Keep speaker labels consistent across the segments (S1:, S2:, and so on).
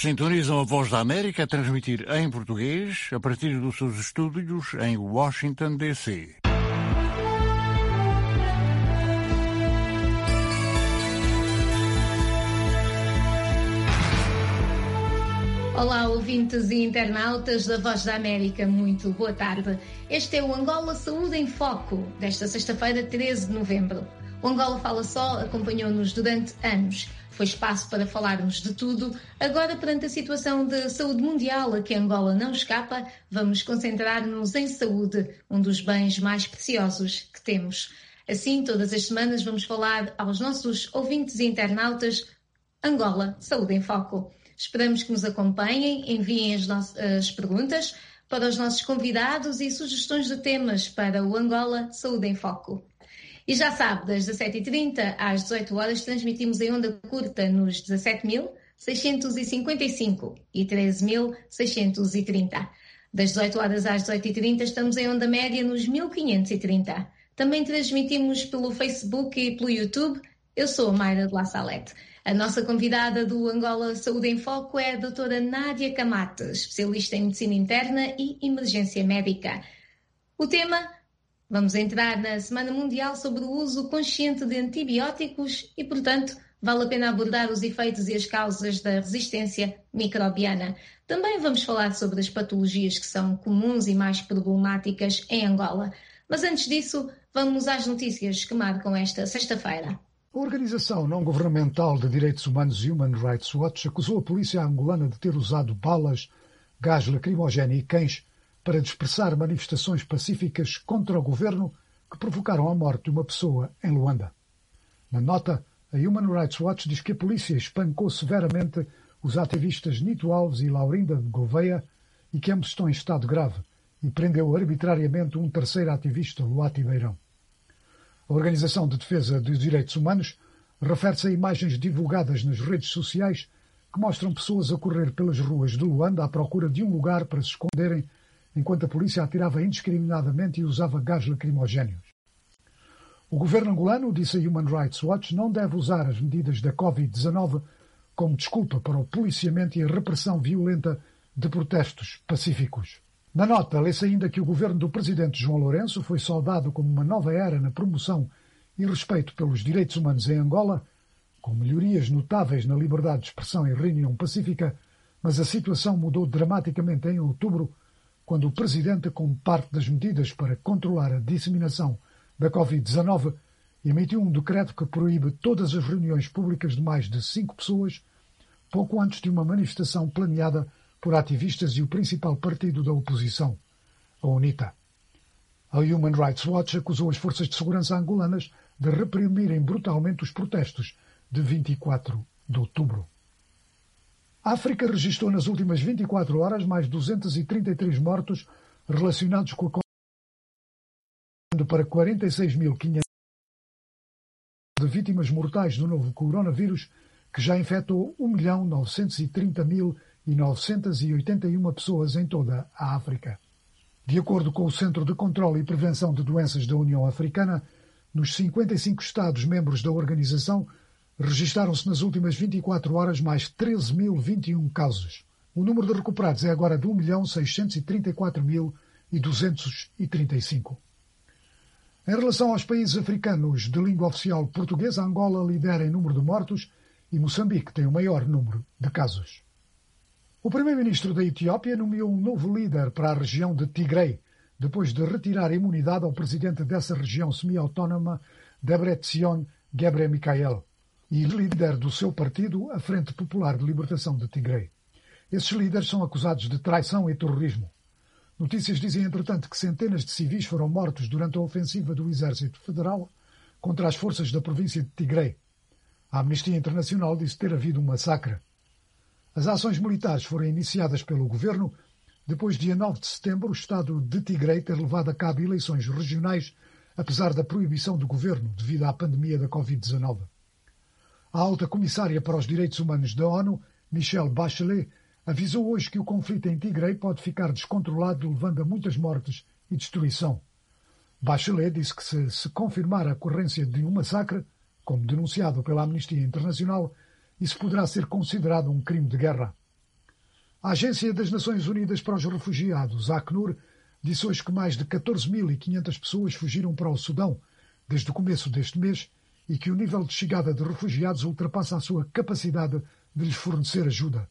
S1: Sintonizam a Voz da América a transmitir em português a partir dos seus estúdios em Washington, D.C.
S2: Olá, ouvintes e internautas da Voz da América, muito boa tarde. Este é o Angola Saúde em Foco, desta sexta-feira, 13 de novembro. O Angola Fala Só acompanhou-nos durante anos. Foi espaço para falarmos de tudo. Agora, perante a situação de saúde mundial a que Angola não escapa, vamos concentrar-nos em saúde, um dos bens mais preciosos que temos. Assim, todas as semanas vamos falar aos nossos ouvintes e internautas Angola Saúde em Foco. Esperamos que nos acompanhem, enviem as, as perguntas para os nossos convidados e sugestões de temas para o Angola Saúde em Foco. E já sabe, das 17h30 às 18 horas transmitimos em onda curta nos 17.655 e 13.630. Das 18 horas às 18h30 estamos em onda média nos 1530. Também transmitimos pelo Facebook e pelo YouTube. Eu sou a Mayra de La Salete. A nossa convidada do Angola Saúde em Foco é a doutora Nádia Camate, especialista em medicina interna e emergência médica. O tema, vamos entrar na Semana Mundial sobre o uso consciente de antibióticos e, portanto, vale a pena abordar os efeitos e as causas da resistência microbiana. Também vamos falar sobre as patologias que são comuns e mais problemáticas em Angola. Mas antes disso, vamos às notícias que marcam esta sexta-feira.
S3: A organização não-governamental de direitos humanos Human Rights Watch acusou a polícia angolana de ter usado balas, gás lacrimogéneo e cães para dispersar manifestações pacíficas contra o governo que provocaram a morte de uma pessoa em Luanda. Na nota, a Human Rights Watch diz que a polícia espancou severamente os ativistas Nito Alves e Laurinda de Gouveia e que ambos estão em estado grave e prendeu arbitrariamente um terceiro ativista, Luati Beirão. A Organização de Defesa dos Direitos Humanos refere-se a imagens divulgadas nas redes sociais que mostram pessoas a correr pelas ruas de Luanda à procura de um lugar para se esconderem enquanto a polícia atirava indiscriminadamente e usava gás lacrimogéneos. O governo angolano, disse a Human Rights Watch, não deve usar as medidas da Covid-19 como desculpa para o policiamento e a repressão violenta de protestos pacíficos. Na nota, lê-se ainda que o governo do presidente João Lourenço foi saudado como uma nova era na promoção e respeito pelos direitos humanos em Angola, com melhorias notáveis na liberdade de expressão e reunião pacífica, mas a situação mudou dramaticamente em outubro, quando o presidente, como parte das medidas para controlar a disseminação da Covid-19, emitiu um decreto que proíbe todas as reuniões públicas de mais de cinco pessoas, pouco antes de uma manifestação planeada por ativistas e o principal partido da oposição, a UNITA. A Human Rights Watch acusou as forças de segurança angolanas de reprimirem brutalmente os protestos de 24 de outubro. A África registrou nas últimas 24 horas mais 233 mortos relacionados com a Covid, para 46.500 de vítimas mortais do novo coronavírus, que já infectou 1.930.000 e 981 pessoas em toda a África. De acordo com o Centro de Controlo e Prevenção de Doenças da União Africana, nos 55 Estados-membros da organização, registaram-se nas últimas 24 horas mais 13.021 casos. O número de recuperados é agora de 1.634.235. Em relação aos países africanos de língua oficial portuguesa, Angola lidera em número de mortos e Moçambique tem o maior número de casos. O primeiro-ministro da Etiópia nomeou um novo líder para a região de Tigray, depois de retirar a imunidade ao presidente dessa região semi-autónoma, Debretsion Gebre-Mikael, e líder do seu partido, a Frente Popular de Libertação de Tigray. Esses líderes são acusados de traição e terrorismo. Notícias dizem, entretanto, que centenas de civis foram mortos durante a ofensiva do Exército Federal contra as forças da província de Tigray. A Amnistia Internacional disse ter havido um massacre. As ações militares foram iniciadas pelo governo depois, dia 9 de setembro, o Estado de Tigray ter levado a cabo eleições regionais, apesar da proibição do governo devido à pandemia da Covid-19. A alta comissária para os direitos humanos da ONU, Michelle Bachelet, avisou hoje que o conflito em Tigray pode ficar descontrolado, levando a muitas mortes e destruição. Bachelet disse que se, se confirmar a ocorrência de um massacre, como denunciado pela Amnistia Internacional, isso poderá ser considerado um crime de guerra. A Agência das Nações Unidas para os Refugiados, Acnur, disse hoje que mais de 14.500 pessoas fugiram para o Sudão desde o começo deste mês e que o nível de chegada de refugiados ultrapassa a sua capacidade de lhes fornecer ajuda.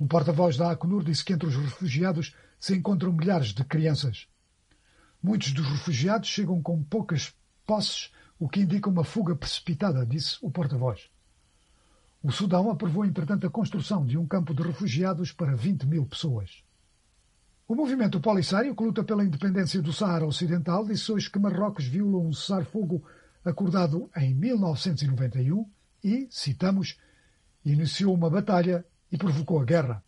S3: Um porta-voz da Acnur disse que entre os refugiados se encontram milhares de crianças. Muitos dos refugiados chegam com poucas posses, o que indica uma fuga precipitada, disse o porta-voz. O Sudão aprovou, entretanto, a construção de um campo de refugiados para 20 mil pessoas. O movimento Polisário, que luta pela independência do Saara Ocidental, disse hoje que Marrocos viola um cessar-fogo acordado em 1991 e, citamos, iniciou uma batalha e provocou a guerra.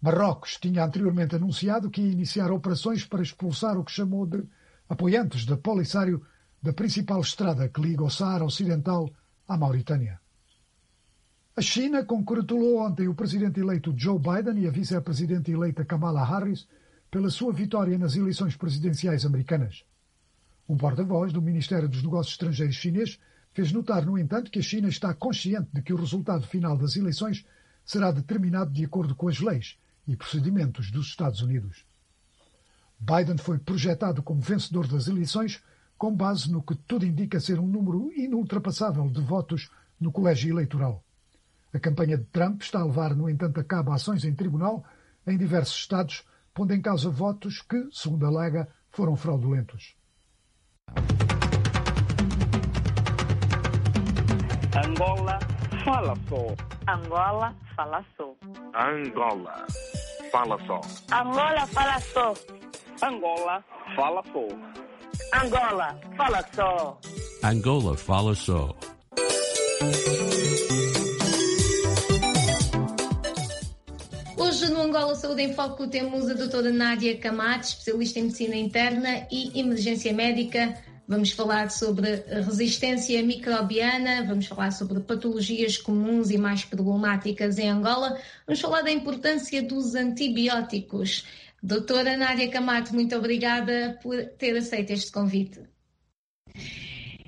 S3: Marrocos tinha anteriormente anunciado que ia iniciar operações para expulsar o que chamou de apoiantes da Polisário da principal estrada que liga o Saara Ocidental à Mauritânia. A China congratulou ontem o presidente eleito Joe Biden e a vice-presidente eleita Kamala Harris pela sua vitória nas eleições presidenciais americanas. Um porta-voz do Ministério dos Negócios Estrangeiros chinês fez notar, no entanto, que a China está consciente de que o resultado final das eleições será determinado de acordo com as leis e procedimentos dos Estados Unidos. Biden foi projetado como vencedor das eleições com base no que tudo indica ser um número inultrapassável de votos no colégio eleitoral. A campanha de Trump está a levar, no entanto, a cabo ações em tribunal em diversos estados, pondo em causa votos que, segundo alega, foram fraudulentos.
S4: Angola fala só.
S5: Angola fala só.
S4: Angola fala só.
S5: Angola fala só.
S4: Angola fala só.
S5: Angola fala só.
S6: Angola fala só.
S2: Hoje no Angola Saúde em Foco temos a doutora Nádia Camate, especialista em medicina interna e emergência médica. Vamos falar sobre resistência microbiana, vamos falar sobre patologias comuns e mais problemáticas em Angola, vamos falar da importância dos antibióticos. Doutora Nádia Camate, muito obrigada por ter aceito este convite.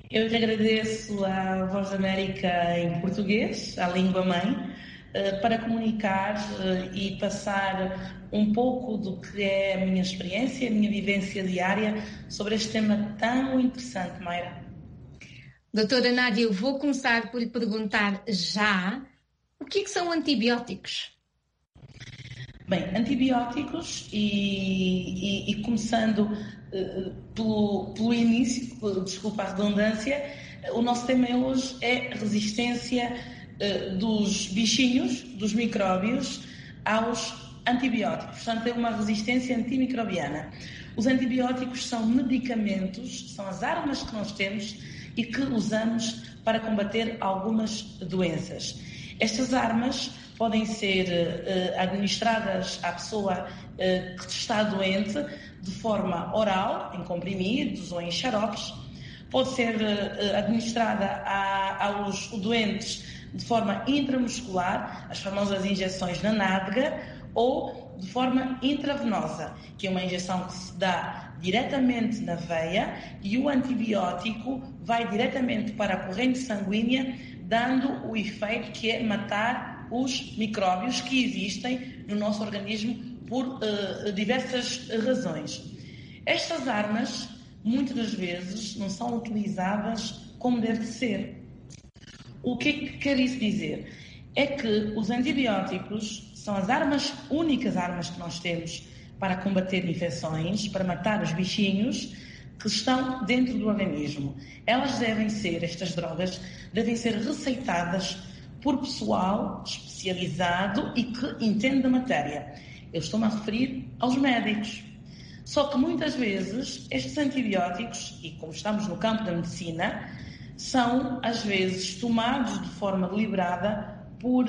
S7: Eu lhe agradeço à Voz da América em português, à língua mãe, para comunicar e passar um pouco do que é a minha experiência, a minha vivência diária sobre este tema tão interessante, Mayra.
S2: Doutora Nádia, eu vou começar por lhe perguntar já o que, é que são antibióticos?
S7: Bem, antibióticos e, e, e começando uh, pelo, pelo início, desculpa a redundância, o nosso tema hoje é resistência dos bichinhos, dos micróbios, aos antibióticos. Portanto, é uma resistência antimicrobiana. Os antibióticos são medicamentos, são as armas que nós temos e que usamos para combater algumas doenças. Estas armas podem ser uh, administradas à pessoa uh, que está doente de forma oral, em comprimidos ou em xaropes. Pode ser administrada a, aos doentes de forma intramuscular, as famosas injeções na nádega, ou de forma intravenosa, que é uma injeção que se dá diretamente na veia e o antibiótico vai diretamente para a corrente sanguínea, dando o efeito que é matar os micróbios que existem no nosso organismo por uh, diversas razões. Estas armas, muitas das vezes, não são utilizadas como deve ser. O que é que quer isso dizer? É que os antibióticos são as armas, únicas armas que nós temos para combater infecções, para matar os bichinhos que estão dentro do organismo. Elas devem ser, estas drogas, devem ser receitadas por pessoal especializado e que entende da matéria. Eu estou-me a referir aos médicos. Só que muitas vezes estes antibióticos, e como estamos no campo da medicina, são às vezes tomados de forma deliberada por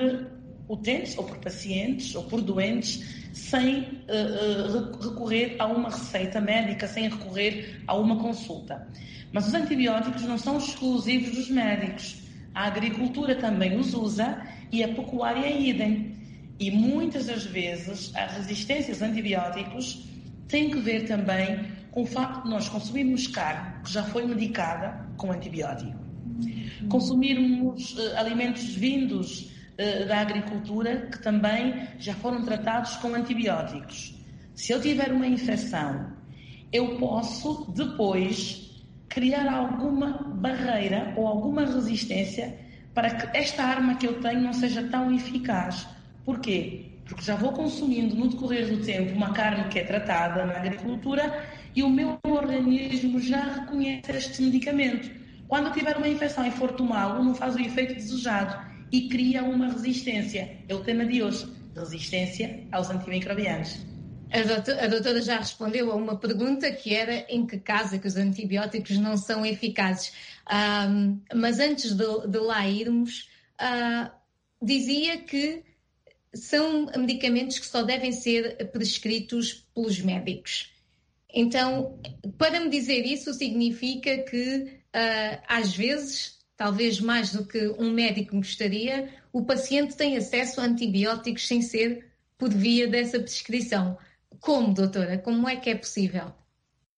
S7: utentes ou por pacientes ou por doentes sem uh, recorrer a uma receita médica, sem recorrer a uma consulta. Mas os antibióticos não são exclusivos dos médicos. A agricultura também os usa e a pecuária é idem. E muitas das vezes a resistência aos antibióticos tem que ver também com o facto de nós consumirmos carne que já foi medicada com antibiótico. Consumirmos uh, alimentos vindos uh, da agricultura que também já foram tratados com antibióticos. Se eu tiver uma infecção, eu posso depois criar alguma barreira ou alguma resistência para que esta arma que eu tenho não seja tão eficaz. Porquê? Porque já vou consumindo no decorrer do tempo uma carne que é tratada na agricultura e o meu organismo já reconhece este medicamento. Quando tiver uma infecção e for tomá-lo, não faz o efeito desejado e cria uma resistência. É o tema de hoje: resistência aos antimicrobianos.
S2: A doutora, a doutora, já respondeu a uma pergunta que era em que caso que os antibióticos não são eficazes. Um, mas antes de, de lá irmos, uh, dizia que são medicamentos que só devem ser prescritos pelos médicos. Então, para me dizer isso, significa que uh, às vezes, talvez mais do que um médico gostaria, o paciente tem acesso a antibióticos sem ser por via dessa prescrição. Como, doutora? Como é que é possível?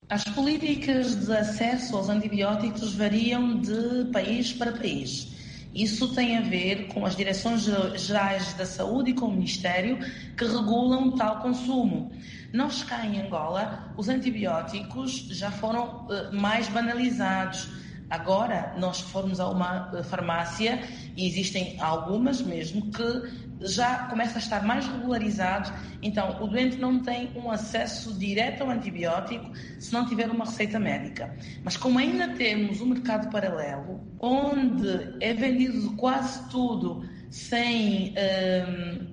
S7: As políticas de acesso aos antibióticos variam de país para país. Isso tem a ver com as direções gerais da saúde e com o Ministério que regulam tal consumo. Nós cá em Angola, os antibióticos já foram uh, mais banalizados Agora, nós formos a uma eh, farmácia, e existem algumas mesmo, que já começa a estar mais regularizado, então o doente não tem um acesso direto ao antibiótico se não tiver uma receita médica. Mas como ainda temos um mercado paralelo, onde é vendido quase tudo sem um,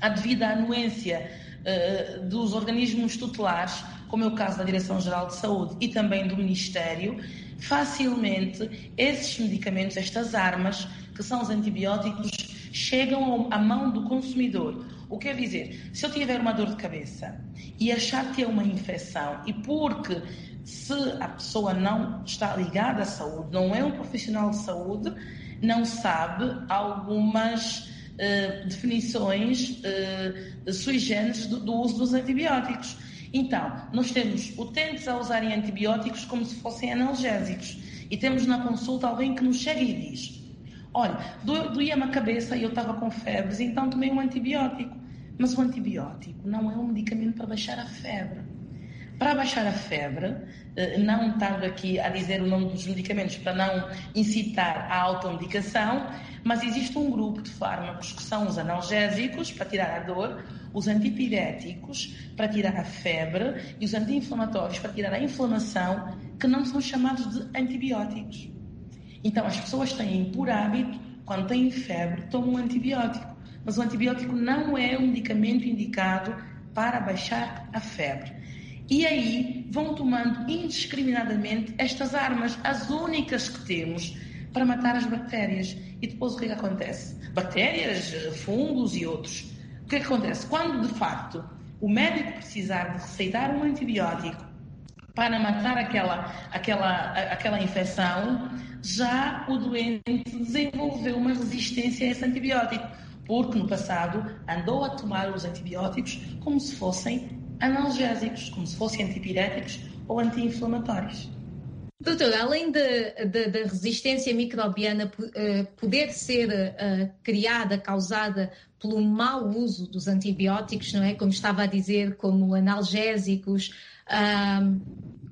S7: a devida anuência uh, dos organismos tutelares, como é o caso da Direção-Geral de Saúde e também do Ministério, facilmente esses medicamentos, estas armas, que são os antibióticos, chegam à mão do consumidor. O que quer dizer, se eu tiver uma dor de cabeça e achar que é uma infecção e porque se a pessoa não está ligada à saúde, não é um profissional de saúde, não sabe algumas uh, definições uh, sui generis do, do uso dos antibióticos. Então, nós temos utentes a usarem antibióticos como se fossem analgésicos. E temos na consulta alguém que nos chega e diz: Olha, doía-me a cabeça e eu estava com febres, então tomei um antibiótico. Mas o antibiótico não é um medicamento para baixar a febre. Para baixar a febre, eh, não estando aqui a dizer o nome dos medicamentos para não incitar a automedicação, mas existe um grupo de fármacos que são os analgésicos para tirar a dor, os antipiréticos para tirar a febre e os anti-inflamatórios para tirar a inflamação, que não são chamados de antibióticos. Então as pessoas têm por hábito, quando têm febre, tomam um antibiótico. Mas o antibiótico não é um medicamento indicado para baixar a febre. E aí vão tomando indiscriminadamente estas armas, as únicas que temos para matar as bactérias. E depois o que, é que acontece? Bactérias, fungos e outros. O que, é que acontece? Quando de facto o médico precisar de receitar um antibiótico para matar aquela, aquela, aquela infecção, já o doente desenvolveu uma resistência a esse antibiótico, porque no passado andou a tomar os antibióticos como se fossem analgésicos, como se fossem antipiréticos ou anti-inflamatórios.
S2: Doutora, além da resistência microbiana uh, poder ser uh, criada, causada pelo mau uso dos antibióticos, não é? Como estava a dizer, como analgésicos,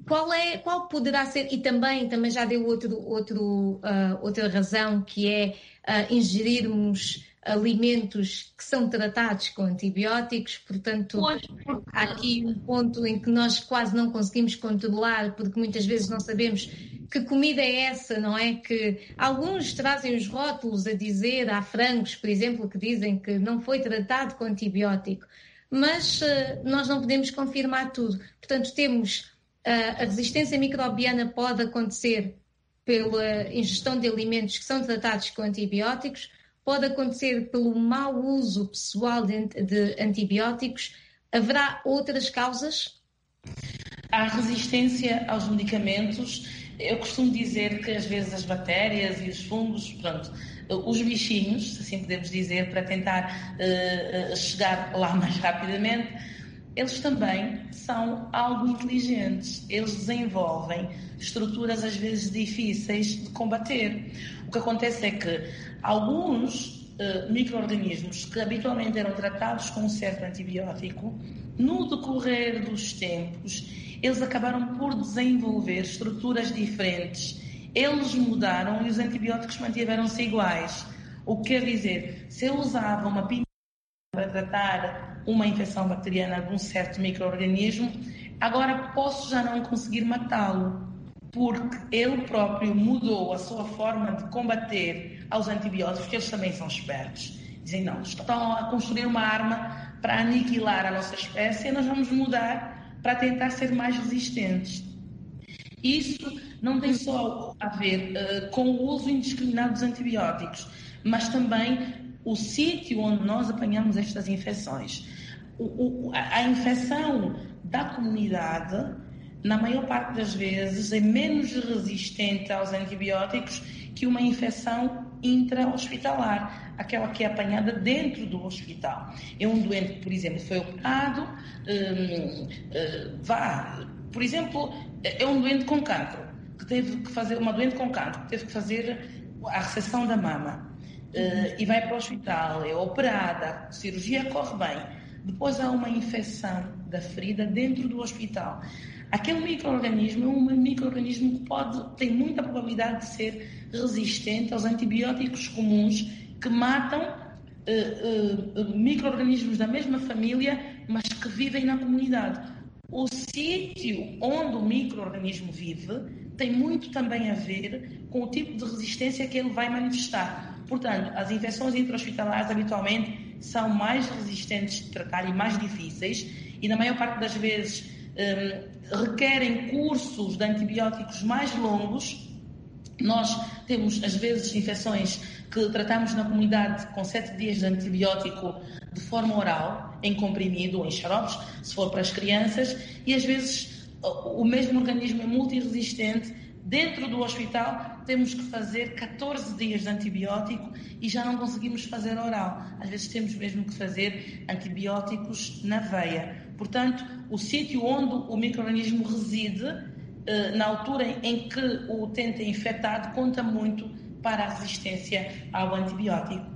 S2: qual, é, qual poderá ser, e também, também já deu outro, outro, outra razão, que é ingerirmos alimentos que são tratados com antibióticos, portanto, há aqui um ponto em que nós quase não conseguimos controlar, porque muitas vezes não sabemos que comida é essa, não é? Que alguns trazem os rótulos a dizer, há frangos, por exemplo, que dizem que não foi tratado com antibiótico, mas uh, nós não podemos confirmar tudo. Portanto, temos uh, a resistência microbiana pode acontecer pela ingestão de alimentos que são tratados com antibióticos, pode acontecer pelo mau uso pessoal de, de antibióticos. Haverá outras causas?
S7: A resistência aos medicamentos. Eu costumo dizer que às vezes as bactérias e os fungos, pronto, os bichinhos, se assim podemos dizer, para tentar uh, chegar lá mais rapidamente, eles também são algo inteligentes. Eles desenvolvem estruturas às vezes difíceis de combater. O que acontece é que alguns uh, micro-organismos que habitualmente eram tratados com um certo antibiótico, no decorrer dos tempos, eles acabaram por desenvolver estruturas diferentes. Eles mudaram e os antibióticos mantiveram-se iguais. O que quer dizer, se eu usava uma pintura para tratar uma infecção bacteriana de um certo microorganismo, agora posso já não conseguir matá-lo, porque ele próprio mudou a sua forma de combater aos antibióticos, porque eles também são espertos. Dizem, não, estão a construir uma arma para aniquilar a nossa espécie e nós vamos mudar para tentar ser mais resistentes. Isso não tem só a ver uh, com o uso indiscriminado dos antibióticos, mas também o sítio onde nós apanhamos estas infecções. O, o, a, a infecção da comunidade, na maior parte das vezes, é menos resistente aos antibióticos que uma infecção intra-hospitalar, aquela que é apanhada dentro do hospital. É um doente que, por exemplo, foi operado, hum, hum, vá, por exemplo, é um doente com cancro, que teve que fazer, uma doente com cancro, que teve que fazer a recepção da mama uh, e vai para o hospital, é operada, a cirurgia corre bem, depois há uma infecção da ferida dentro do hospital. Aquele microorganismo é um microorganismo que pode, tem muita probabilidade de ser resistente aos antibióticos comuns que matam uh, uh, microorganismos da mesma família, mas que vivem na comunidade. O sítio onde o microorganismo vive tem muito também a ver com o tipo de resistência que ele vai manifestar. Portanto, as infecções intra-hospitalares habitualmente são mais resistentes de tratar e mais difíceis e na maior parte das vezes um, requerem cursos de antibióticos mais longos. Nós temos, às vezes, infecções que tratamos na comunidade com sete dias de antibiótico de forma oral, em comprimido ou em xaropes, se for para as crianças, e às vezes o mesmo organismo é multiresistente Dentro do hospital temos que fazer 14 dias de antibiótico e já não conseguimos fazer oral. Às vezes temos mesmo que fazer antibióticos na veia. Portanto, o sítio onde o microorganismo reside, eh, na altura em que o utente é infectado, conta muito para a resistência ao antibiótico.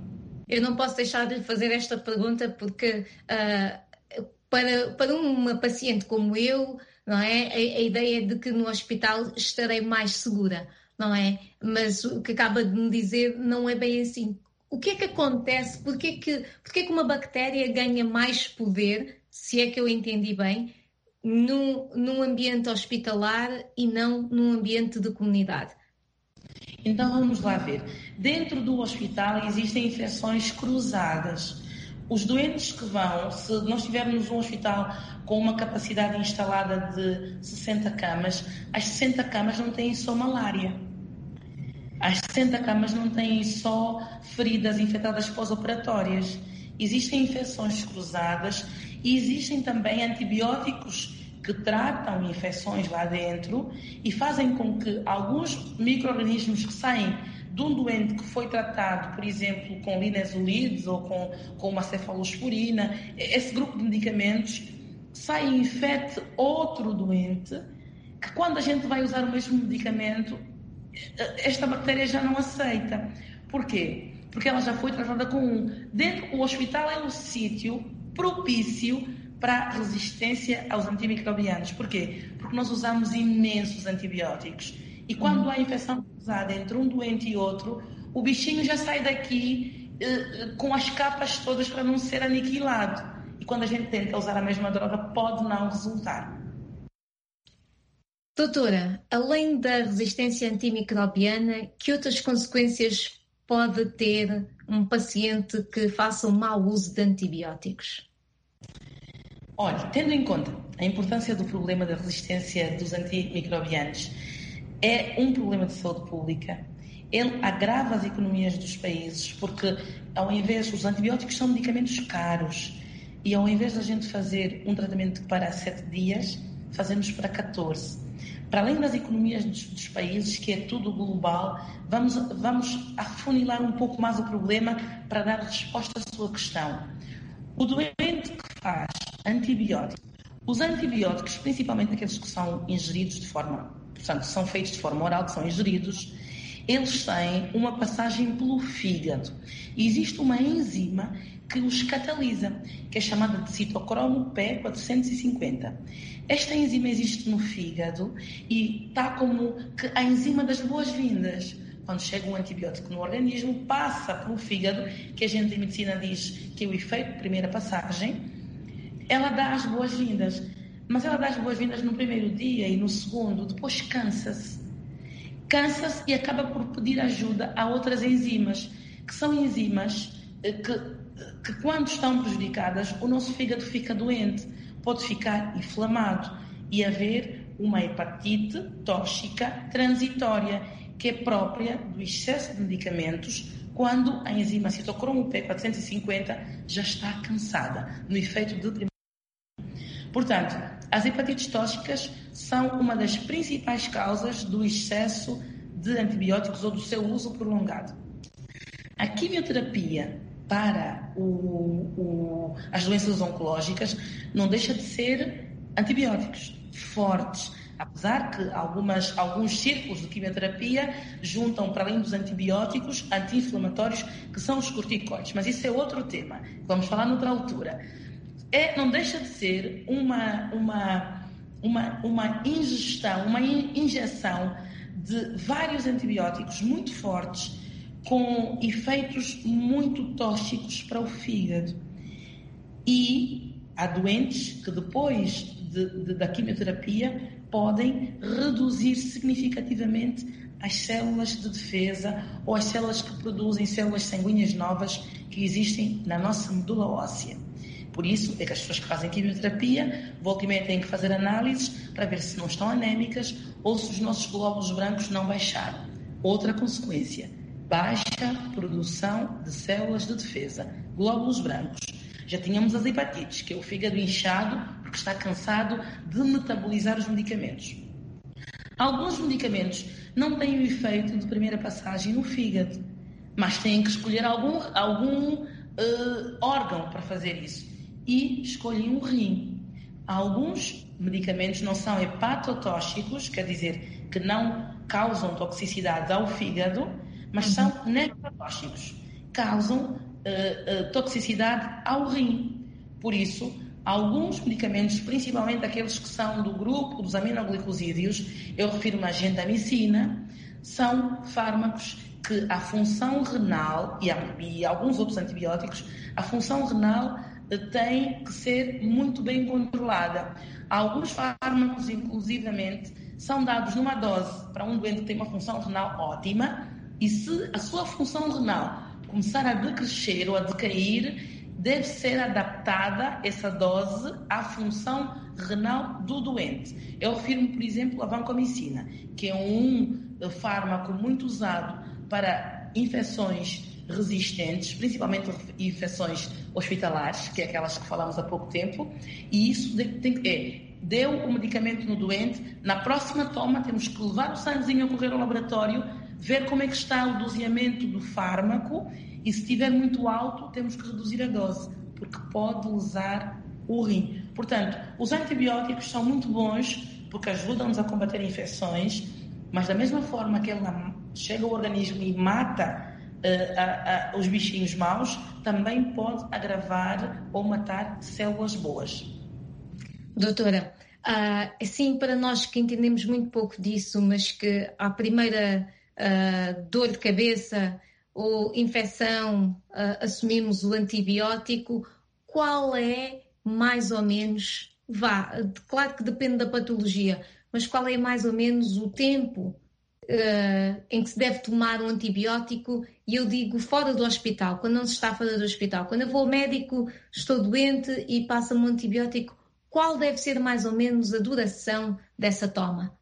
S2: Eu não posso deixar de lhe fazer esta pergunta porque uh, para, para uma paciente como eu, não é? A, a ideia de que no hospital estarei mais segura, não é? Mas o que acaba de me dizer não é bem assim. O que é que acontece? Porquê que, porquê que uma bactéria ganha mais poder, se é que eu entendi bem, num, num ambiente hospitalar e não num ambiente de comunidade?
S7: Então vamos lá ver. Dentro do hospital existem infecções cruzadas. Os doentes que vão, se nós tivermos um hospital com uma capacidade instalada de 60 camas, as 60 camas não têm só malária. As 60 camas não têm só feridas infectadas pós-operatórias. Existem infecções cruzadas e existem também antibióticos que tratam infecções lá dentro e fazem com que alguns micro-organismos que saem de um doente que foi tratado, por exemplo, com linezolides ou com, com uma cefalosporina, esse grupo de medicamentos sai e infecte outro doente, que quando a gente vai usar o mesmo medicamento, esta bactéria já não aceita. Porquê? Porque ela já foi tratada com um. Dentro, o hospital é um sítio propício para resistência aos antimicrobianos. Porquê? Porque nós usamos imensos antibióticos. E quando há infecção cruzada entre um doente e outro, o bichinho já sai daqui uh, com as capas todas para não ser aniquilado. E quando a gente tenta usar a mesma droga, pode não resultar.
S2: Doutora, além da resistência antimicrobiana, que outras consequências pode ter um paciente que faça um mau uso de antibióticos?
S7: Olha, tendo em conta a importância do problema da resistência dos antimicrobianos, é um problema de saúde pública. Ele agrava as economias dos países, porque ao invés, os antibióticos são medicamentos caros, e ao invés da gente fazer um tratamento para sete dias, fazemos para 14. Para além das economias dos, dos, países, que é tudo global, vamos, vamos afunilar um pouco mais o problema para dar resposta à sua questão. O doente que faz antibióticos, os antibióticos, principalmente aqueles que são ingeridos de forma portanto, são feitos de forma oral, que são ingeridos, eles têm uma passagem pelo fígado. E existe uma enzima que os catalisa, que é chamada de citocromo P450. Esta enzima existe no fígado e está como a enzima das boas-vindas. Quando chega um antibiótico no organismo, passa pelo fígado, que a gente em medicina diz que é o efeito de primeira passagem, ela dá as boas-vindas. Mas ela dá as boas-vindas no primeiro dia e no segundo, depois cansa-se. Cansa-se e acaba por pedir ajuda a outras enzimas, que são enzimas eh, que, que, quando estão prejudicadas, o nosso fígado fica doente, pode ficar inflamado e haver uma hepatite tóxica transitória, que é própria do excesso de medicamentos quando a enzima citocromo P450 já está cansada no efeito de Portanto, as hepatites tóxicas são uma das principais causas do excesso de antibióticos ou do seu uso prolongado. A quimioterapia para o, o, as doenças oncológicas não deixa de ser antibióticos fortes. Apesar que algumas, alguns círculos de quimioterapia juntam, para além dos antibióticos, anti-inflamatórios, que são os corticoides. Mas isso é outro tema, vamos falar noutra altura é, não deixa de ser uma, uma, uma, uma ingestão, uma injeção de vários antibióticos muito fortes com efeitos muito tóxicos para o fígado. E há doentes que depois de, de, da quimioterapia podem reduzir significativamente as células de defesa ou as células que produzem células sanguíneas novas que existem na nossa medula óssea. Por isso é que as pessoas que fazem quimioterapia, volta e têm que fazer análises para ver se não estão anémicas ou se os nossos glóbulos brancos não baixaram. Outra consequência, baixa produção de células de defesa, glóbulos brancos. Já tínhamos as hepatites, que é o fígado inchado porque está cansado de metabolizar os medicamentos. Alguns medicamentos não têm o efeito de primeira passagem no fígado, mas têm que escolher algum, algum uh, órgão para fazer isso e escolhi um rim. Alguns medicamentos não são hepatotóxicos, quer dizer, que não causam toxicidade ao fígado, mas são nefrotóxicos, causam uh, uh, toxicidade ao rim. Por isso, alguns medicamentos, principalmente aqueles que são do grupo dos aminoglicosídeos, eu refiro-me à gentamicina, são fármacos que a função renal e, a, e alguns outros antibióticos, a função renal tem que ser muito bem controlada. Alguns fármacos, inclusivamente, são dados numa dose para um doente que tem uma função renal ótima e se a sua função renal começar a decrescer ou a decair, deve ser adaptada essa dose à função renal do doente. Eu refiro-me, por exemplo, à vancomicina, que é um fármaco muito usado para infecções resistentes, principalmente infecções hospitalares, que é aquelas que falamos há pouco tempo, e isso tem, é, deu o medicamento no doente, na próxima toma temos que levar o sanguezinho a correr ao laboratório, ver como é que está o doseamento do fármaco e se estiver muito alto temos que reduzir a dose, porque pode usar o rim. Portanto, os antibióticos são muito bons porque ajudam-nos a combater infecções, mas da mesma forma que ele chega ao organismo e mata uh, os bichinhos maus, também pode agravar ou matar células boas.
S2: Doutora, uh, assim para nós que entendemos muito pouco disso, mas que a primeira uh, dor de cabeça ou infecção assumimos o antibiótico, qual é mais ou menos, vá, claro que depende da patologia, mas qual é mais ou menos o tempo uh, em que se deve tomar um antibiótico, e eu digo fora do hospital, quando não se está fora do hospital. Quando eu vou ao médico, estou doente e passa-me um antibiótico, qual deve ser mais ou menos a duração dessa toma?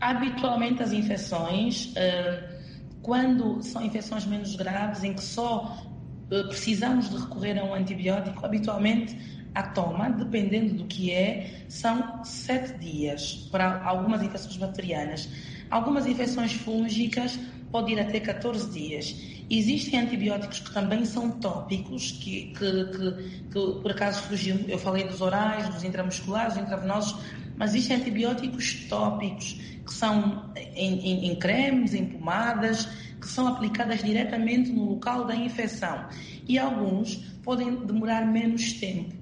S7: Habitualmente as infecções, uh, quando são infecções menos graves, em que só uh, precisamos de recorrer a um antibiótico, habitualmente a toma, dependendo do que é, são sete dias para algumas infecções bacterianas. Algumas infecções fúngicas podem ir até 14 dias. Existem antibióticos que também são tópicos, que, que, que, que por acaso fugiu, eu falei dos orais, dos intramusculares, dos intravenosos, mas existem antibióticos tópicos, que são em, em, em cremes, em pomadas, que são aplicadas diretamente no local da infecção. E alguns podem demorar menos tempo.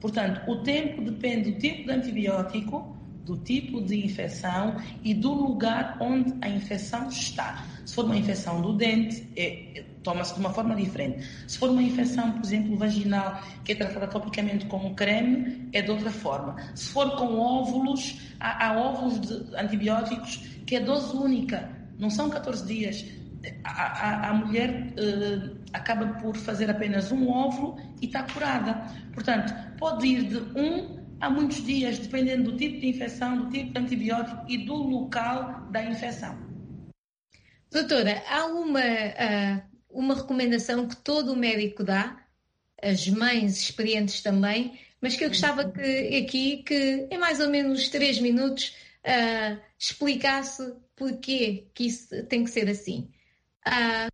S7: Portanto, o tempo depende do tipo de antibiótico, do tipo de infecção e do lugar onde a infecção está. Se for uma infecção do dente, é, é, toma-se de uma forma diferente. Se for uma infecção, por exemplo, vaginal, que é tratada topicamente com um creme, é de outra forma. Se for com óvulos, há, há óvulos de antibióticos que é dose única, não são 14 dias. A, a, a mulher uh, acaba por fazer apenas um óvulo e está curada. Portanto, pode ir de um há muitos dias, dependendo do tipo de infecção, do tipo de antibiótico e do local da infecção.
S2: Doutora, há uma, uh, uma recomendação que todo o médico dá, as mães experientes também, mas que eu gostava que aqui, que em mais ou menos três minutos, uh, explicasse porquê que isso tem que ser assim. Uh,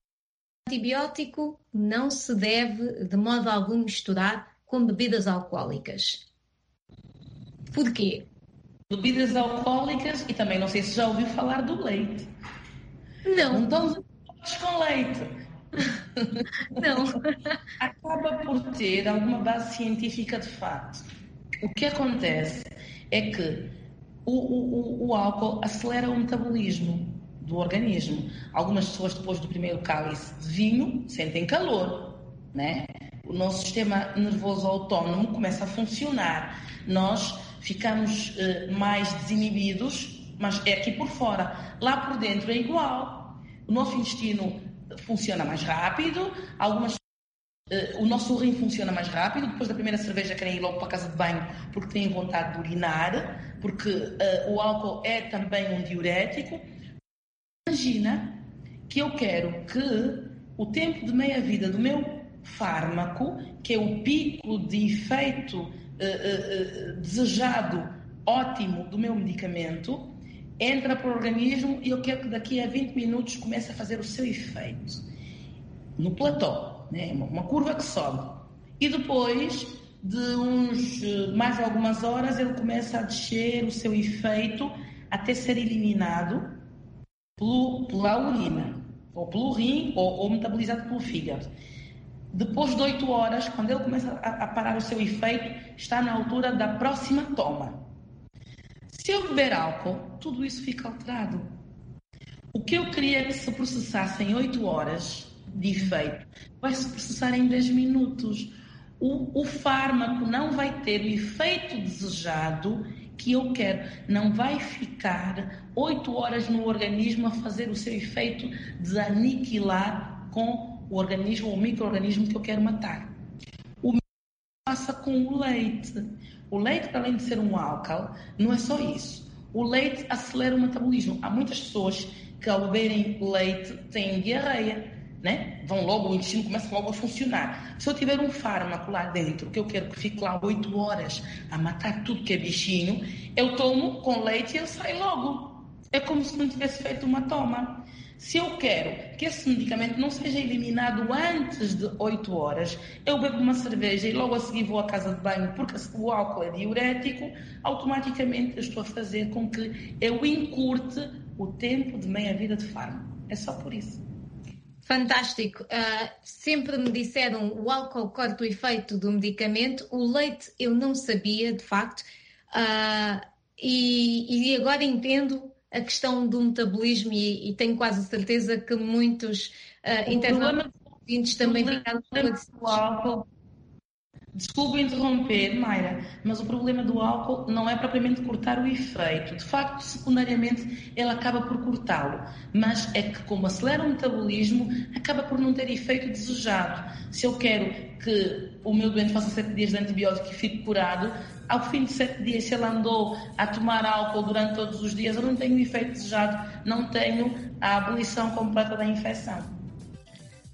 S2: antibiótico não se deve, de modo algum, misturar com bebidas alcoólicas. Porquê?
S7: Bebidas alcoólicas e também não sei se já ouviu falar do leite.
S2: Não.
S7: Não estamos com leite.
S2: Não.
S7: Acaba por ter alguma base científica de fato. O que acontece é que o, o, o álcool acelera o metabolismo do organismo. Algumas pessoas, depois do primeiro cálice de vinho, sentem calor, né? O nosso sistema nervoso autónomo começa a funcionar. Nós ficamos uh, mais desinibidos, mas é aqui por fora. Lá por dentro é igual. O nosso intestino funciona mais rápido, algumas Uh, o nosso rim funciona mais rápido. Depois da primeira cerveja, querem ir logo para a casa de banho porque têm vontade de urinar, porque uh, o álcool é também um diurético. Imagina que eu quero que o tempo de meia-vida do meu fármaco, que é o pico de efeito uh, desejado ótimo do meu medicamento entra para o organismo e eu quero que daqui a 20 minutos comece a fazer o seu efeito. No platô, né? uma curva que sobe. E depois de uns mais algumas horas ele começa a descer o seu efeito até ser eliminado pelo, pela urina, ou pelo rim, ou, ou metabolizado pelo fígado. Depois de 8 horas, quando ele começa a, a parar o seu efeito, está na altura da próxima toma. Se eu beber álcool, tudo isso fica alterado. O que eu queria que se processasse em 8 horas de efeito, vai se processar em 10 minutos. O, o, fármaco não vai ter o efeito desejado que eu quero. Não vai ficar 8 horas no organismo a fazer o seu efeito de aniquilar com o organismo ou microorganismo que eu quero matar. O mesmo passa com o leite. O leite, além de ser um álcool, não é só isso. O leite acelera o metabolismo. Há muitas pessoas que ao beberem leite têm diarreia. Né? Vão logo, o intestino começa logo a funcionar. Se eu tiver um fármaco lá dentro, que eu quero que fique lá 8 horas a matar tudo que é bichinho, eu tomo com leite e ele sai logo. É como se não tivesse feito uma toma. Se eu quero que esse medicamento não seja eliminado antes de 8 horas, eu bebo uma cerveja e logo a seguir vou à casa de banho porque o álcool é diurético, automaticamente eu estou a fazer com que eu encurte o tempo de meia-vida de fármaco. É só por isso.
S2: Fantástico. Uh, sempre me disseram o álcool corta o efeito do medicamento. O leite eu não sabia, de facto. Uh, e, e, agora entendo a questão do metabolismo e, e tenho quase certeza que muitos uh, internautas também ficaram com
S7: álcool. Desculpe interromper, Mayra, mas o problema do álcool não é propriamente cortar o efeito. De facto, secundariamente, ele acaba por cortá-lo. Mas é que, como acelera o metabolismo, acaba por não ter efeito desejado. Se eu quero que o meu doente faça sete dias de antibiótico e fique curado, ao fim de sete dias, se ele andou a tomar álcool durante todos os dias, eu não tenho o efeito desejado, não tenho a abolição completa da infecção.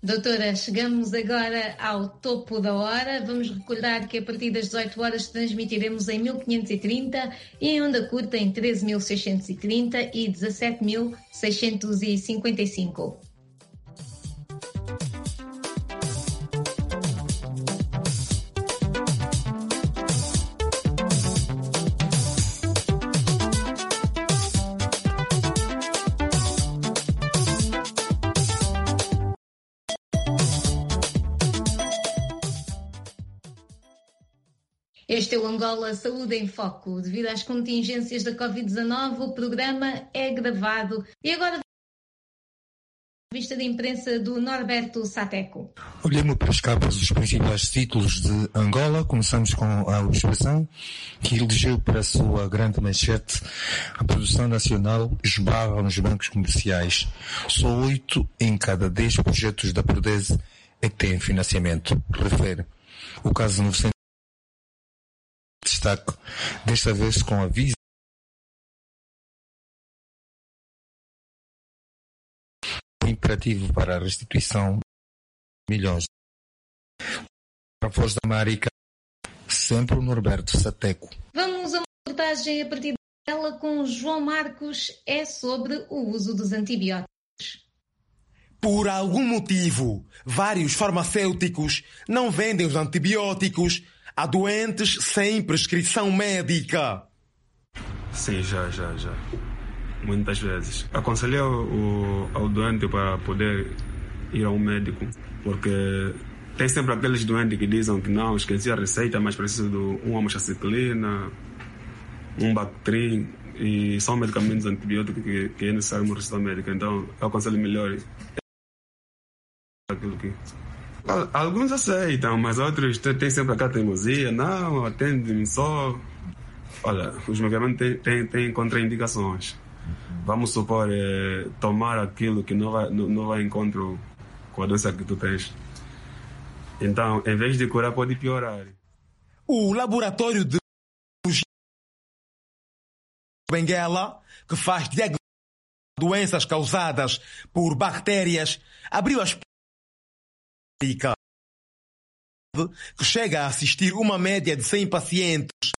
S2: Doutora, chegamos agora ao topo da hora. Vamos recordar que a partir das 18 horas transmitiremos em 1530 e em onda curta em 13.630 e 17.655. Este é o Angola Saúde em Foco. Devido às contingências da Covid-19, o programa é gravado. E agora vista de imprensa do Norberto Sateco.
S8: Olhemos para as capas dos principais títulos de Angola. Começamos com a Expressão, que elegeu para a sua grande manchete a produção nacional esbarra nos bancos comerciais. Só oito em cada dez projetos da Prodese é que têm financiamento. Refere. O caso 900 destaque, desta vez com a Visa imperativo para a restituição de milhões. A voz da América, sempre o Norberto Sateco.
S2: Vamos a uma reportagem a partir dela com João Marcos, é sobre o uso dos antibióticos.
S9: Por algum motivo, vários farmacêuticos não vendem os antibióticos a doentes sem prescrição médica.
S10: Sim, já, já, já muitas vezes. Aconselhei o, ao doente para poder ir a um médico, porque tem sempre aqueles doentes que dizem que não, esqueci a receita, mas preciso de uma amoxicilina, um Bactrim, e são medicamentos antibióticos que, que é necessário uma receita médica. Então, eu aconselho melhor aquilo que... Alguns aceitam, mas outros têm sempre aquela teimosia, não, atende-me só. Olha, os medicamentos têm, têm, têm contraindicações vamos supor, é, tomar aquilo que não vai, não, não vai encontro com a doença que tu tens. Então, em vez de curar, pode piorar.
S9: O laboratório de Benguela, que faz diagnóstico de doenças causadas por bactérias, abriu as que chega a assistir uma média de 100 pacientes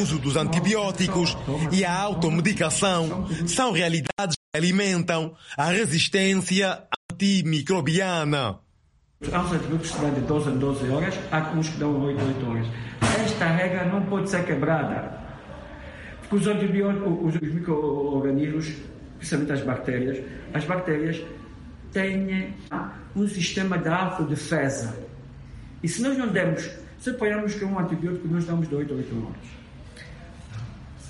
S9: uso dos antibióticos e a automedicação são realidades que alimentam a resistência antimicrobiana.
S11: Há os antibióticos que dão de 12 em 12 horas, há uns que dão 8 em 8 horas. Esta regra não pode ser quebrada. Porque os antibióticos, os micro-organismos, principalmente as bactérias, as bactérias têm um sistema de autodefesa. E se nós não demos, se apoiarmos que um antibiótico, nós damos de 8 a 8 horas.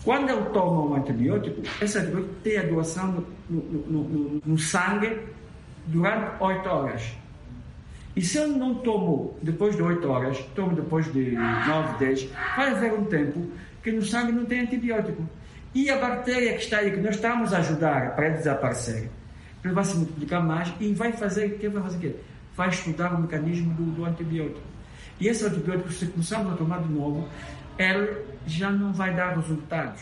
S11: Quando ele toma um antibiótico, esse antibiótico tem a doação no, no, no, no sangue durante 8 horas. E se ele não tomou depois de 8 horas, toma depois de 9, 10, vai haver um tempo que no sangue não tem antibiótico. E a bactéria que está aí, que nós estamos a ajudar para desaparecer, vai se multiplicar mais e vai fazer, que vai fazer o quê? Vai estudar o mecanismo do, do antibiótico. E esse antibiótico, se começarmos a tomar de novo, ele já não vai dar resultados.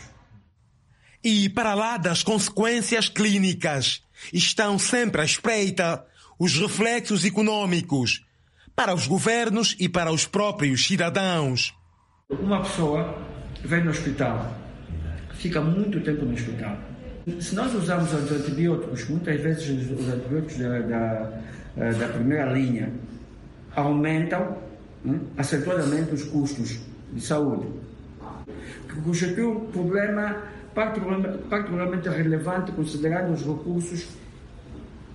S9: E para lá das consequências clínicas, estão sempre à espreita os reflexos econômicos para os governos e para os próprios cidadãos.
S11: Uma pessoa vem no hospital, fica muito tempo no hospital. Se nós usamos os antibióticos, muitas vezes os antibióticos da, da, da primeira linha aumentam hein, acentuadamente os custos de saúde, que constitui um problema particularmente, relevante considerando os recursos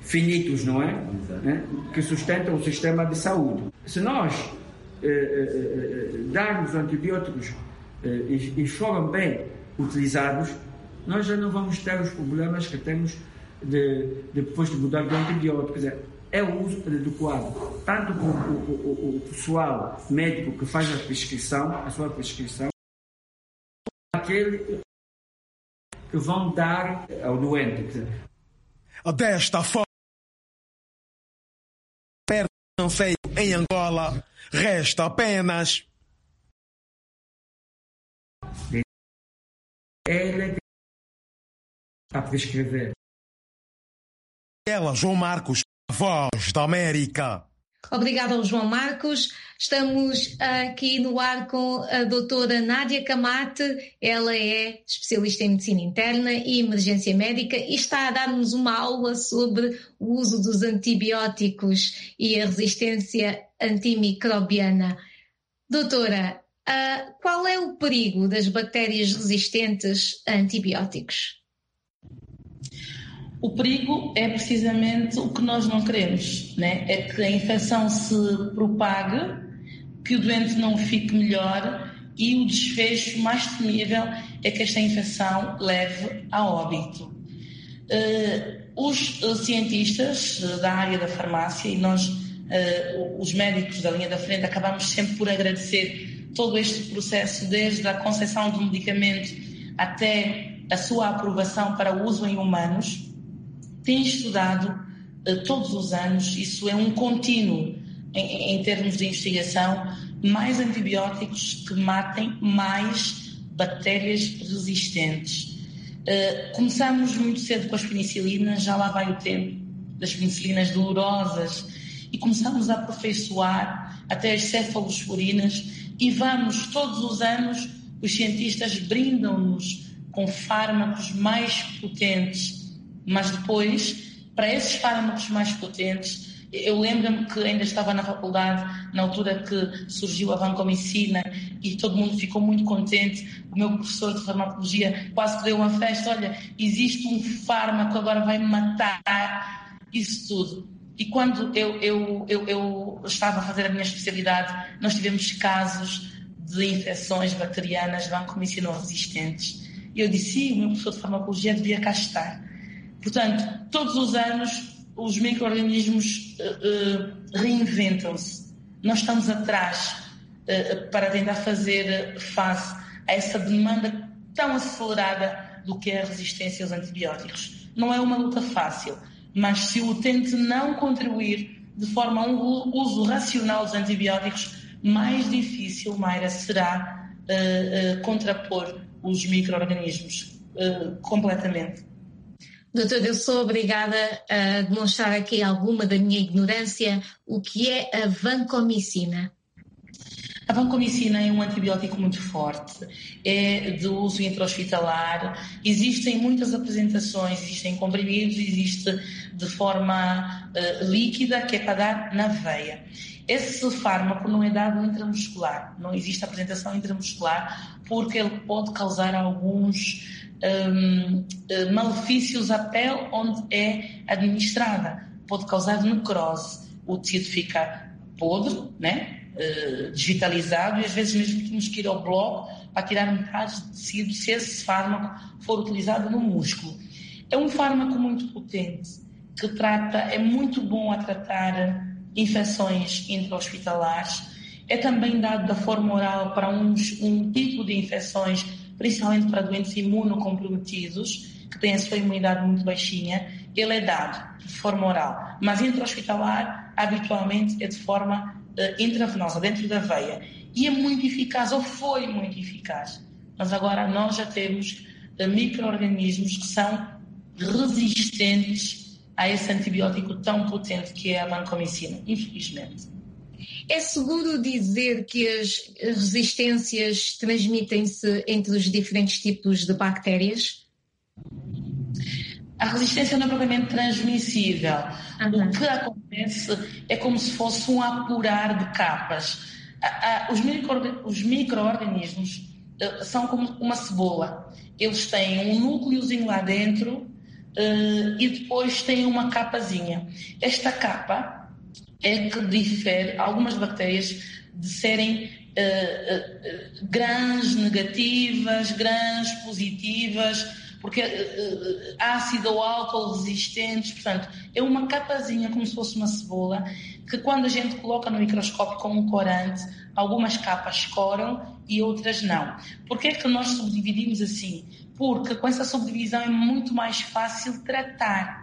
S11: finitos, não é? Né? Que sustentam o sistema de saúde. Se nós eh, eh, eh darmos antibióticos eh, e, e foram bem utilizados, nós já não vamos ter os problemas que temos de, depois de mudar de antibiótico. Quer dizer, é o uso adequado, tanto para o, o, o, pessoal médico que faz a prescrição, a sua prescrição, aquele que vão dar ao doente.
S9: Desta forma, financeiro em Angola resta apenas
S11: ele a prescrever.
S9: Ela, João Marcos, Voz da América.
S2: Obrigada ao João Marcos. Estamos aqui no ar com a doutora Nádia Camate. Ela é especialista em medicina interna e emergência médica e está a dar-nos uma aula sobre o uso dos antibióticos e a resistência antimicrobiana. Doutora, uh, qual é o perigo das bactérias resistentes a antibióticos?
S7: O perigo é precisamente o que nós não queremos, né? é que a infecção se propague que o doente não fique melhor e o desfecho mais temível é que esta infecção leve a óbito. Uh, os cientistas da área da farmácia e nós, os médicos da linha da frente, acabamos sempre por agradecer todo este processo, desde a concepção do medicamento até a sua aprovação para uso em humanos, têm estudado uh, todos os anos, isso é um contínuo em, em termos de investigação, mais antibióticos que matem mais bactérias resistentes. Uh, começamos muito cedo com as penicilinas, já lá vai o tempo das penicilinas dolorosas, e começamos a aperfeiçoar até as cefalosporinas, e vamos todos os anos, os cientistas brindam-nos com fármacos mais potentes, mas depois, para esses fármacos mais potentes, eu lembro-me que ainda estava na faculdade, na altura que surgiu a vancomicina, e todo mundo ficou muito contente. O meu professor de farmacologia quase que deu uma festa: olha, existe um fármaco, agora vai matar isso tudo. E quando eu, eu, eu, eu estava a fazer a minha especialidade, nós tivemos casos de infecções bacterianas vancomicina resistentes. E eu disse: sim, o meu professor de farmacologia devia cá estar. Portanto, todos os anos os micro-organismos uh, uh, reinventam-se. Nós estamos atrás uh, para tentar fazer face a essa demanda tão acelerada do que é a resistência aos antibióticos. Não é uma luta fácil, mas se o utente não contribuir de forma a um uso racional dos antibióticos, mais difícil, Mayra, será contrapor os micro-organismos completamente.
S2: Doutor, eu sou obrigada a demonstrar aqui alguma da minha ignorância. O que é a vancomicina?
S7: A vancomicina é um antibiótico muito forte, é de uso intra-hospitalar. Existem muitas apresentações, existem comprimidos, existe de forma uh, líquida, que é para dar na veia. Esse fármaco não é dado intramuscular, não existe apresentação intramuscular, porque ele pode causar alguns um, eh, malefícios à pele onde é administrada. Pode causar necrose. O tecido fica podre, né? Uh, desvitalizado e às vezes mesmo temos que ir ao bloco para tirar metade de tecido se esse fármaco for utilizado no músculo. É um fármaco muito potente que trata, é muito bom a tratar infecções intra-hospitalares. É também dado da forma oral para uns, um tipo de infecções principalmente para doentes imunocomprometidos, que têm a sua imunidade muito baixinha, ele é dado de forma oral. Mas intra-hospitalar, habitualmente, é de forma uh, intravenosa, dentro da veia. E é muito eficaz, ou foi muito eficaz. Mas agora nós já temos uh, micro-organismos que são resistentes a esse antibiótico tão potente que é a vancomicina, infelizmente.
S2: É seguro dizer que as resistências transmitem-se entre os diferentes tipos de bactérias?
S7: A resistência não é propriamente transmissível. Uhum. O que acontece é como se fosse um apurar de capas. Os, micro-organismos eh, são como uma cebola. Eles têm um núcleozinho lá dentro eh, e depois têm uma capazinha. Esta capa é que difere algumas bactérias de serem uh, uh, grãs negativas, grãs positivas, porque uh, ácido ou álcool resistentes, portanto, é uma capazinha como se fosse uma cebola, que quando a gente coloca no microscópio com um corante, algumas capas coram e outras não. Por que é que nós subdividimos assim? Porque com essa subdivisão é muito mais fácil tratar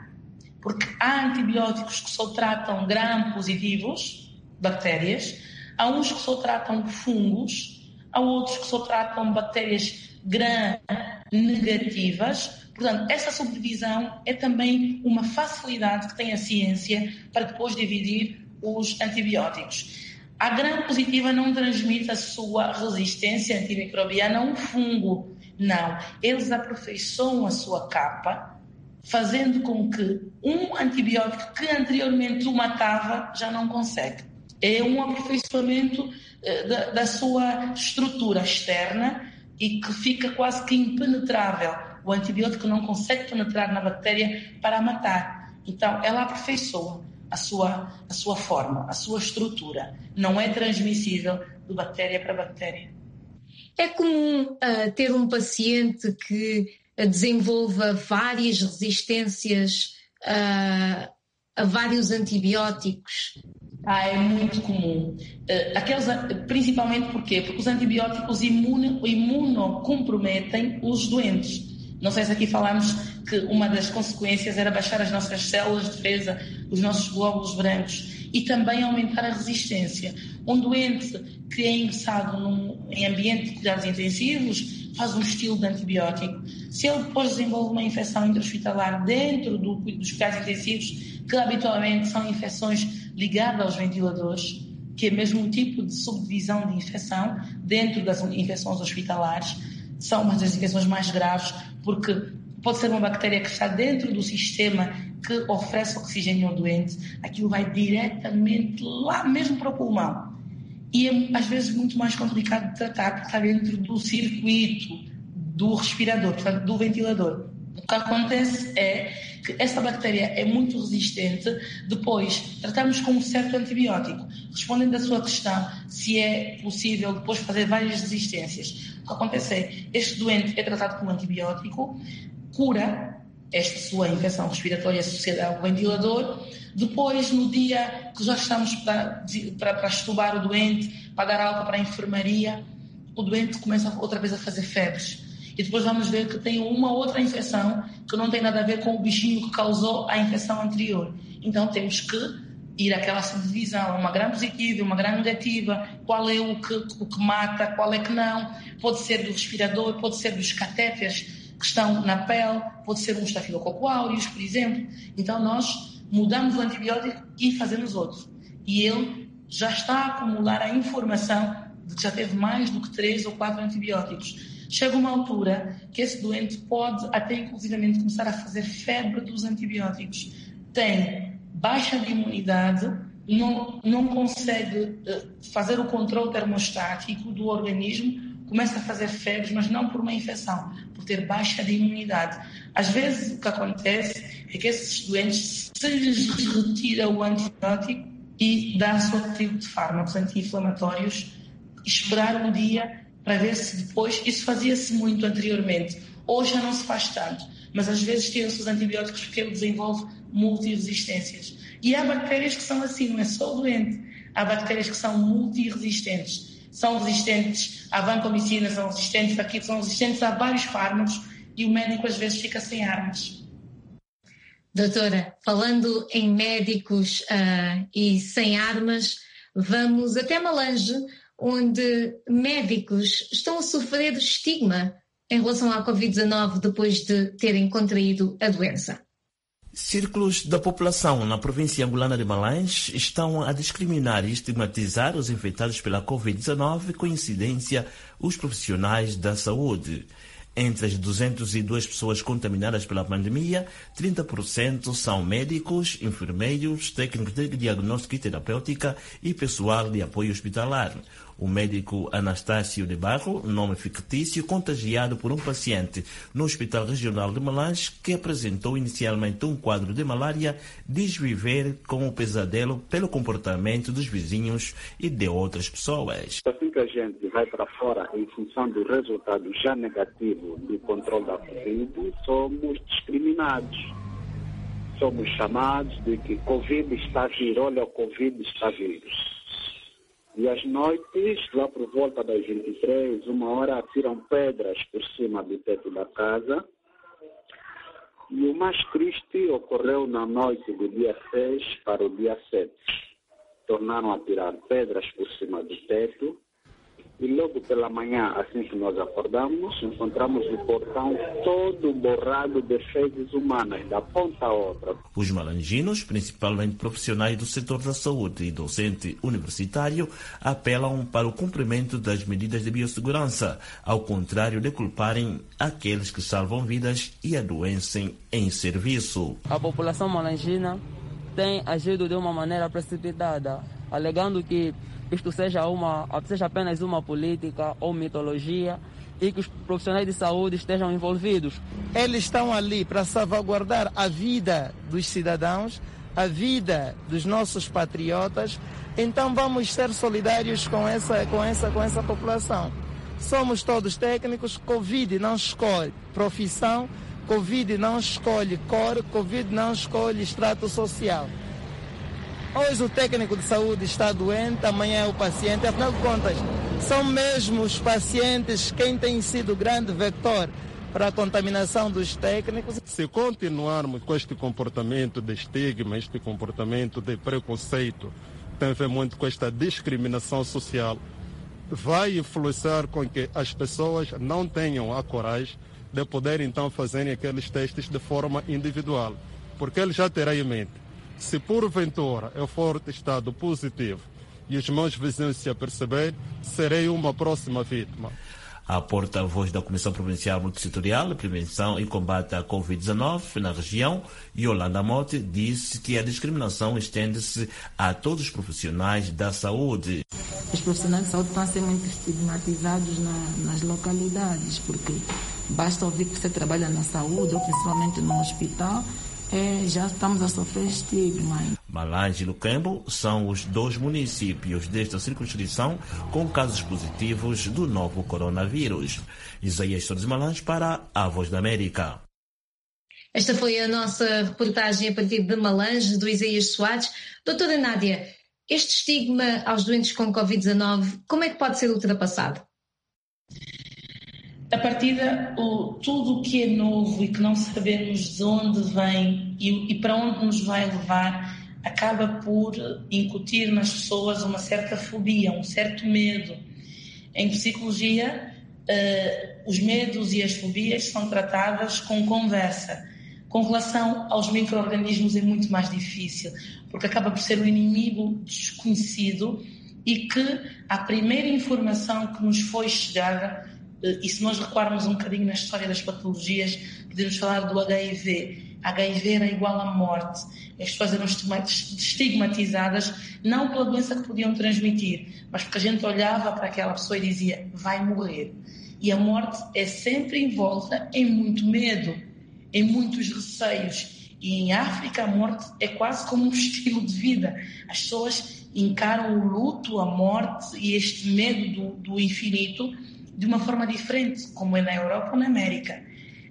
S7: porque há antibióticos que só tratam gram-positivos, bactérias, há uns que só tratam fungos, há outros que só tratam bactérias gram-negativas. Portanto, essa subdivisão é também uma facilidade que tem a ciência para depois dividir os antibióticos. A gram-positiva não transmite a sua resistência antimicrobiana a um fungo. Não. Eles aperfeiçoam a sua capa fazendo com que um antibiótico que anteriormente o matava já não consegue. É um aperfeiçoamento eh, da, da sua estrutura externa e que fica quase que impenetrável. O antibiótico não consegue penetrar na bactéria para a matar. Então, ela aperfeiçoa. a sua, a sua forma, a sua estrutura. Não é transmissível de bactéria para bactéria.
S2: É comum uh, ter um paciente que desenvolva várias resistências uh, a vários antibióticos?
S7: Ah, é muito comum. Uh, aqueles, principalmente porquê? Porque os antibióticos imuno, imunocomprometem os doentes. Não sei se aqui falamos que uma das consequências era baixar as nossas células de defesa, os nossos glóbulos brancos e também aumentar a resistência. Um doente que é ingressado num, em ambiente de cuidados intensivos faz um estilo de antibiótico. Se ele depois desenvolve uma infecção intra-hospitalar dentro do, dos cuidados intensivos, que habitualmente são infecções ligadas aos ventiladores, que é mesmo tipo de subdivisão de infecção dentro das infecções hospitalares, são uma das infecções mais graves, porque pode ser uma bactéria que está dentro do sistema que oferece oxigênio ao doente, aquilo vai diretamente lá mesmo para o pulmão. E é às vezes muito mais complicado de tratar, porque está dentro do circuito do respirador, portanto, do ventilador. O que acontece é que essa bactéria é muito resistente, depois tratamos com um certo antibiótico. Respondendo à sua questão, se é possível depois fazer várias resistências. O que acontece é, este doente é tratado com um antibiótico, cura esta sua infecção respiratória associada ao ventilador. Depois, no dia que já estamos para, para, para estubar o doente, para dar alta para a enfermaria, o doente começa outra vez a fazer febres. E depois vamos ver que tem uma outra infecção que não tem nada a ver com o bichinho que causou a infecção anterior. Então temos que ir àquela subdivisão, uma gram positiva, uma gram negativa, qual é o que, o que mata, qual é que não. Pode ser do respirador, pode ser dos catéteres que estão na pele, pode ser um estafilococo aureus, por exemplo. Então nós mudamos o antibiótico e fazemos outro. E ele já está a acumular a informação de que já teve mais do que três ou quatro antibióticos. Chega uma altura que esse doente pode até inclusivamente começar a fazer febre dos antibióticos. Tem baixa de imunidade, não, não consegue eh, fazer o controle termostático do organismo, começa a fazer febres, mas não por uma infecção, por ter baixa de imunidade. Às vezes o que acontece é que esses doentes se lhes retira o antibiótico e dá-se outro tipo de fármacos anti-inflamatórios, esperar um dia para ver se depois, isso fazia-se muito anteriormente, hoje já não se faz tanto, mas às vezes tiram-se os antibióticos porque ele desenvolve multiresistências. E há bactérias que são assim, não é só o doente, há bactérias que são multiresistentes são resistentes à vancomicina, são resistentes aqui, são resistentes a vários fármacos e o médico às vezes fica sem armas.
S2: Doutora, falando em médicos uh, e sem armas, vamos até Malange, onde médicos estão a sofrer estigma em relação à Covid-19 depois de terem contraído a doença.
S12: Círculos da população na província angolana de Malães estão a discriminar e estigmatizar os infectados pela Covid-19, coincidência os profissionais da saúde. Entre as 202 pessoas contaminadas pela pandemia, 30% são médicos, enfermeiros, técnicos de diagnóstico e terapêutica e pessoal de apoio hospitalar. O médico Anastácio de Barro, nome fictício, contagiado por um paciente no Hospital Regional de Malange, que apresentou inicialmente um quadro de malária, diz viver com o pesadelo pelo comportamento dos vizinhos e de outras pessoas.
S13: Assim que a gente vai para fora em função do resultado já negativo do controle da Covid, somos discriminados somos chamados de que Covid está a vir, olha, o Covid está a vir. E às noites, lá por volta das 23, uma hora, atiram pedras por cima do teto da casa. E o mais triste ocorreu na noite do dia 6 para o dia 7. Tornaram a tirar pedras por cima do teto e logo pela manhã, assim que nós acordamos, encontramos o portão todo borrado de fezes humanas, da ponta a outra.
S12: Os malanginos, principalmente profissionais do setor da saúde e docente universitário, apelam para o cumprimento das medidas de biossegurança, ao contrário de culparem aqueles que salvam vidas e adoecem em serviço.
S14: A população malangina tem agido de uma maneira precipitada, alegando que isto seja, uma, seja apenas uma política ou mitologia e que os profissionais de saúde estejam envolvidos.
S15: Eles estão ali para salvaguardar a vida dos cidadãos, a vida dos nossos patriotas, então vamos ser solidários com essa, com essa, com essa população. Somos todos técnicos, Covid não escolhe profissão, Covid não escolhe cor, Covid não escolhe extrato social. Hoje o técnico de saúde está doente, amanhã é o paciente, afinal de contas, são mesmo os pacientes quem tem sido o grande vector para a contaminação dos técnicos.
S16: Se continuarmos com este comportamento de estigma, este comportamento de preconceito, tem a ver muito com esta discriminação social, vai influenciar com que as pessoas não tenham a coragem de poder então fazerem aqueles testes de forma individual, porque ele já terá em mente, se porventura eu for testado positivo e os meus vizinhos se aperceberem, serei uma próxima vítima.
S12: A porta-voz da Comissão Provincial Multissetorial de Prevenção e Combate à Covid-19 na região, Yolanda Mote, disse que a discriminação estende-se a todos os profissionais da saúde.
S17: Os profissionais de saúde estão a ser muito estigmatizados na, nas localidades, porque basta ouvir que você trabalha na saúde, ou principalmente no hospital, é, já estamos a sofrer estigma.
S12: Malange e Luquembo são os dois municípios desta circunscrição com casos positivos do novo coronavírus. Isaías Torres Malange para a Voz da América.
S2: Esta foi a nossa reportagem a partir de Malange, do Isaías Soares. Doutora Nádia, este estigma aos doentes com Covid-19, como é que pode ser ultrapassado?
S7: A partida, o, tudo o que é novo e que não sabemos de onde vem e, e para onde nos vai levar, acaba por incutir nas pessoas uma certa fobia, um certo medo. Em psicologia, uh, os medos e as fobias são tratadas com conversa. Com relação aos micro-organismos é muito mais difícil, porque acaba por ser o inimigo desconhecido e que a primeira informação que nos foi chegada e se nós recuarmos um bocadinho na história das patologias, podemos falar do HIV. HIV era igual à morte. As pessoas eram estigmatizadas não pela doença que podiam transmitir, mas porque a gente olhava para aquela pessoa e dizia vai morrer. E a morte é sempre envolta em muito medo, em muitos receios. E em África a morte é quase como um estilo de vida. As pessoas encaram o luto, a morte e este medo do, do infinito de uma forma diferente, como é na Europa ou na América.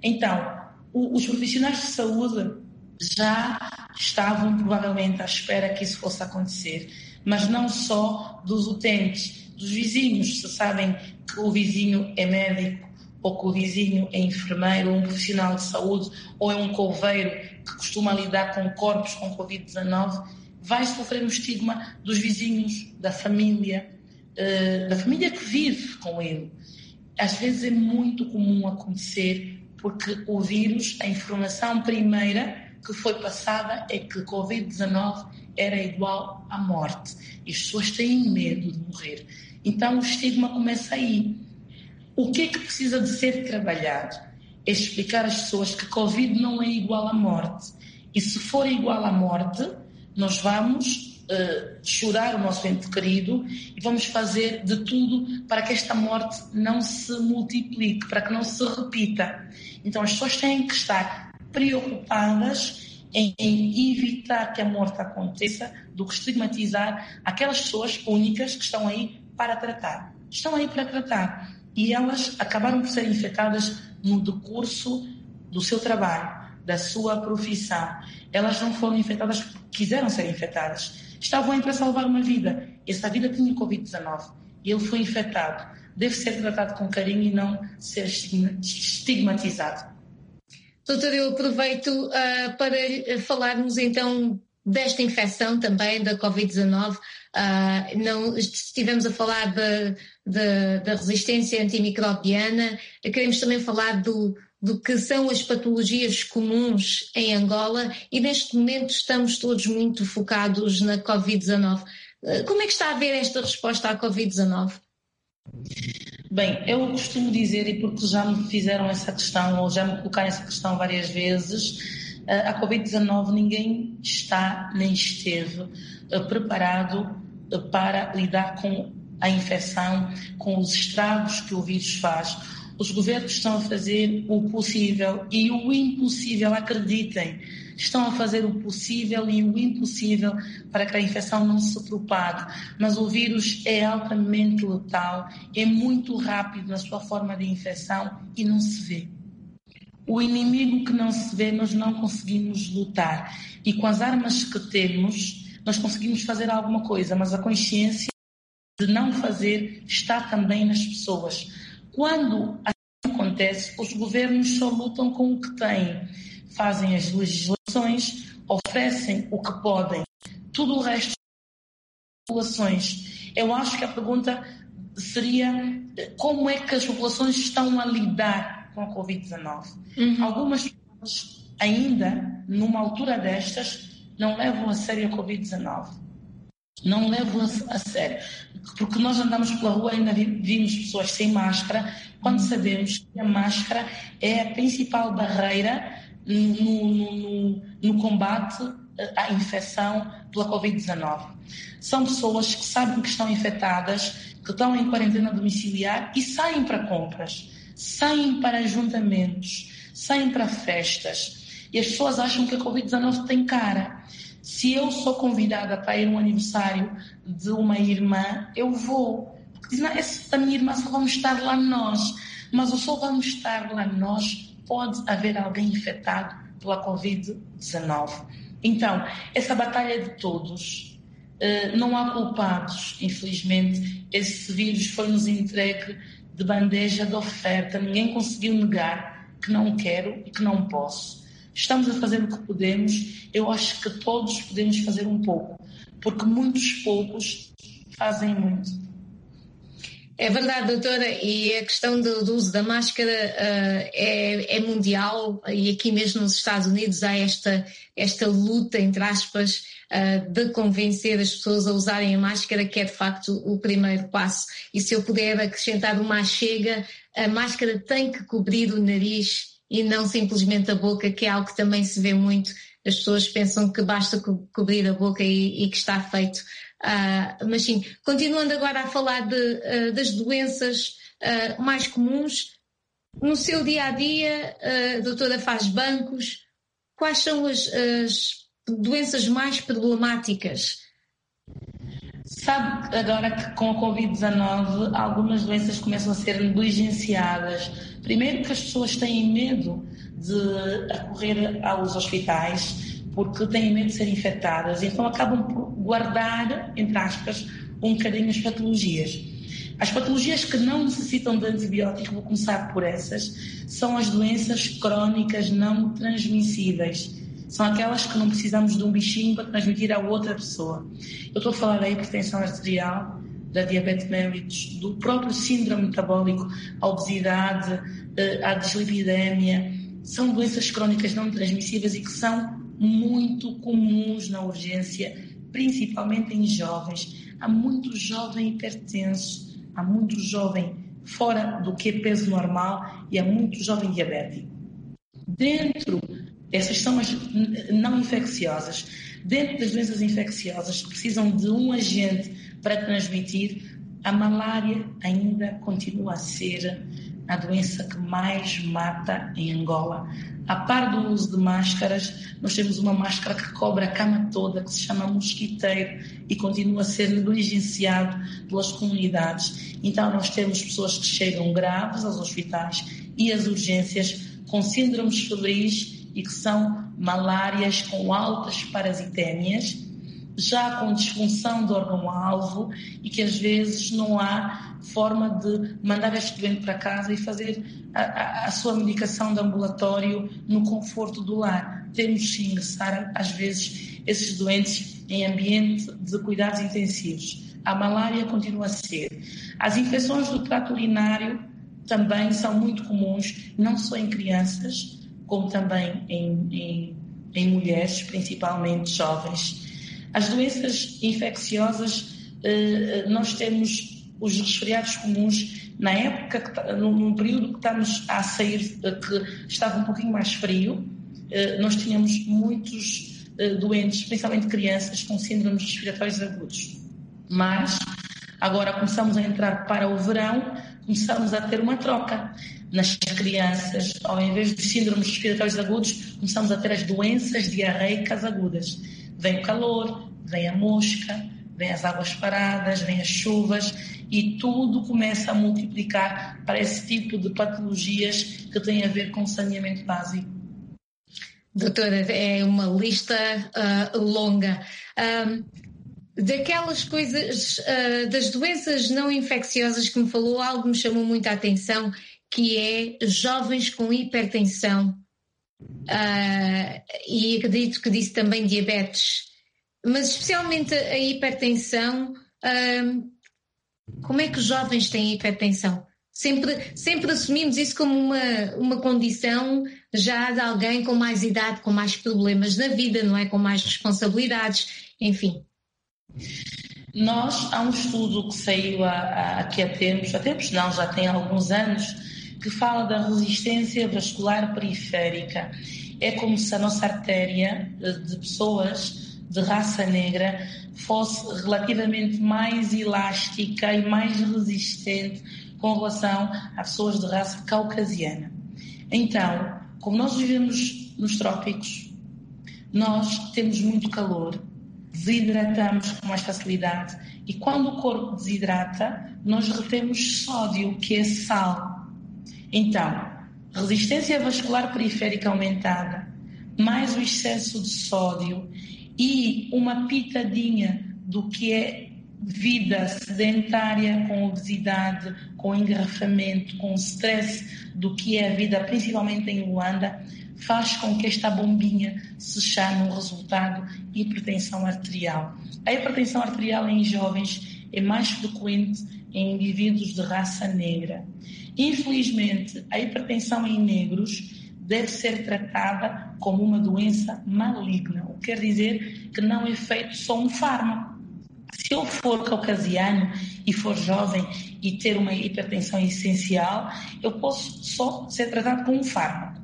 S7: Então, o, os profissionais de saúde já estavam provavelmente à espera que isso fosse acontecer, mas não só dos utentes, dos vizinhos. Se sabem que o vizinho é médico, ou que o vizinho é enfermeiro, ou um profissional de saúde, ou é um coveiro que costuma lidar com corpos com Covid-19, vai sofrer o estigma dos vizinhos, da família, uh, da família que vive com ele às vezes é muito comum acontecer porque o vírus, a informação primeira que foi passada é que Covid-19 era igual à morte. E as pessoas têm medo de morrer. Então o estigma começa aí. O que é que precisa de ser trabalhado? É explicar às pessoas que Covid não é igual à morte. E se for igual à morte, nós vamos uh, chorar o nosso ente querido e vamos fazer de tudo para que esta morte não se multiplique, para que não se repita. Então as pessoas têm que estar preocupadas em, em evitar que a morte aconteça do que estigmatizar aquelas pessoas únicas que estão aí para tratar. Estão aí para tratar. E elas acabaram por ser infectadas no decurso do seu trabalho, da sua profissão. Elas não foram infectadas porque quiseram ser infectadas estavam aí para salvar uma vida. Essa vida tinha Covid-19 e ele foi infectado. Deve ser tratado com carinho e não ser estigmatizado.
S2: Doutor, eu aproveito uh, para falarmos então desta infecção também da Covid-19. Uh, não estivemos a falar da resistência antimicrobiana, queremos também falar do, do que são as patologias comuns em Angola e neste momento estamos todos muito focados na Covid-19. Eh, como é que está a ver esta resposta à Covid-19?
S7: Bem, eu costumo dizer, e porque já me fizeram essa questão, ou já me colocaram essa questão várias vezes, eh, a Covid-19 ninguém está nem esteve eh, preparado para lidar com a infecção, com os estragos que o vírus faz os governos estão a fazer o possível e o impossível, acreditem. estão a fazer o possível e o impossível para que a infecção não se propague. Mas o vírus é altamente letal, é muito rápido na sua forma de infecção e não se vê. O inimigo que não se vê, nós não conseguimos lutar. E com as armas que temos, nós conseguimos fazer alguma coisa, mas a consciência de não fazer está também nas pessoas. Quando assim acontece, os governos só lutam com o que têm, fazem as legislações, oferecem o que podem, tudo o resto populações. Eu acho que a pergunta seria como é que as populações estão a lidar com a Covid-19. Uhum. Algumas pessoas ainda, numa altura destas, não levam a sério a Covid-19. Não levam a, sério. Porque nós andamos pela rua e ainda vimos pessoas sem máscara, quando sabemos que a máscara é a principal barreira no, no, no, no combate à infecção pela Covid-19. São pessoas que sabem que estão infectadas, que estão em quarentena domiciliar e saem para compras, saem para ajuntamentos, saem para festas e as pessoas acham que a Covid-19 tem cara. Se eu sou convidada para ir um aniversário de uma irmã, eu vou. Porque dizem, essa da minha irmã só vamos estar lá nós. Mas o só vamos estar lá nós, pode haver alguém infectado pela Covid-19. Então, essa batalha é de todos. Uh, não há culpados, infelizmente. Esse vírus foi-nos entregue de bandeja de oferta. Ninguém conseguiu negar que não quero e que não posso. Estamos a fazer o que podemos. Eu acho que todos podemos fazer um pouco, porque muitos poucos fazem muito.
S2: É verdade, doutora, e a questão do, do uso da máscara uh, é, é, mundial e aqui mesmo nos Estados Unidos há esta, esta luta, entre aspas, uh, de convencer as pessoas a usarem a máscara, que é de facto o primeiro passo. E se eu puder acrescentar uma chega, a máscara tem que cobrir o nariz e não simplesmente a boca, que é algo que também se vê muito. As pessoas pensam que basta co cobrir a boca e, e que está feito. Uh, mas sim, continuando agora a falar de, uh, das doenças uh, mais comuns, no seu dia a dia, a doutora faz bancos, quais são as, as doenças mais problemáticas?
S7: Sabe agora que com a Covid-19 algumas doenças começam a ser negligenciadas. Primeiro que as pessoas têm medo de acorrer aos hospitais porque têm medo de ser infectadas, então acabam por guardar, entre aspas, um bocadinho as patologias. As patologias que não necessitam de antibiótico, vou começar por essas, são as doenças crónicas não transmissíveis são aquelas que não precisamos de um bichinho para transmitir a outra pessoa. Eu estou a falar da hipertensão arterial, da diabetes mellitus, do próprio síndrome metabólico, a obesidade, eh, a dislipidemia. São doenças crónicas não transmissíveis e que são muito comuns na urgência, principalmente em jovens. Há muito jovem hipertenso, há muito jovem fora do que é peso normal e há muito jovem diabético. Dentro essas são as não infecciosas. Dentro das doenças infecciosas precisam de um agente para transmitir, a malária ainda continua a ser a doença que mais mata em Angola. A par do uso de máscaras, nós temos uma máscara que cobre a cama toda, que se chama mosquiteiro, e continua a ser negligenciado pelas comunidades. Então, nós temos pessoas que chegam graves aos hospitais e às urgências com síndromes febris e que são malárias com altas parasitémias, já com disfunção do órgão-alvo e que às vezes não há forma de mandar este doente para casa e fazer a, a, a sua medicação de ambulatório no conforto do lar. Temos que ingressar, às vezes, esses doentes em ambiente de cuidados intensivos. A malária continua a ser. As infecções do trato urinário também são muito comuns, não só em crianças, como também em, em, em mulheres, principalmente jovens. As doenças infecciosas, eh, nós temos os resfriados comuns na época, que, num período que estamos a sair, eh, que estava um pouquinho mais frio, eh, nós tínhamos muitos doentes, principalmente crianças, com síndromes respiratórios agudos. Mas agora começamos a entrar para o verão, começamos a ter uma troca. Nas crianças, ao invés de síndromes respiratórios agudos, começamos a ter as doenças diarreicas agudas. Vem o calor, vem a mosca, vem as águas paradas, vem as chuvas e tudo começa a multiplicar para esse tipo de patologias que têm a ver com saneamento básico.
S2: Doutora, é uma lista uh, longa. Um, daquelas coisas, uh, das doenças não infecciosas que me falou, algo me chamou muito a atenção, que é jovens com hipertensão. Uh, e acredito que disse também diabetes. Mas especialmente a hipertensão, como é que os jovens têm hipertensão? Sempre, sempre assumimos isso como uma, uma condição já de alguém com mais idade, com mais problemas na vida, não é? Com mais responsabilidades, enfim.
S7: Nós, há um estudo que saiu aqui há tempos, há tempos não, já tem alguns anos, que fala da resistência vascular periférica. É como se a nossa artéria de pessoas de raça negra fosse relativamente mais elástica e mais resistente com relação a pessoas de raça caucasiana. Então, como nós vivemos nos trópicos, nós temos muito calor, desidratamos com mais facilidade e quando o corpo desidrata, nós retemos sódio, que é sal. Então, resistência vascular periférica aumentada, mais o excesso de sódio e uma pitadinha do que é vida sedentária, com obesidade, com engarrafamento, com stress do que é a vida, principalmente em Luanda, faz com que esta bombinha se chame um resultado hipertensão arterial. A hipertensão arterial em jovens é mais frequente em indivíduos de raça negra. Infelizmente, a hipertensão em negros deve ser tratada como uma doença maligna, o que quer dizer que não é feito só um fármaco se eu for caucasiano e for jovem e ter uma hipertensão essencial, eu posso só ser tratado com um fármaco.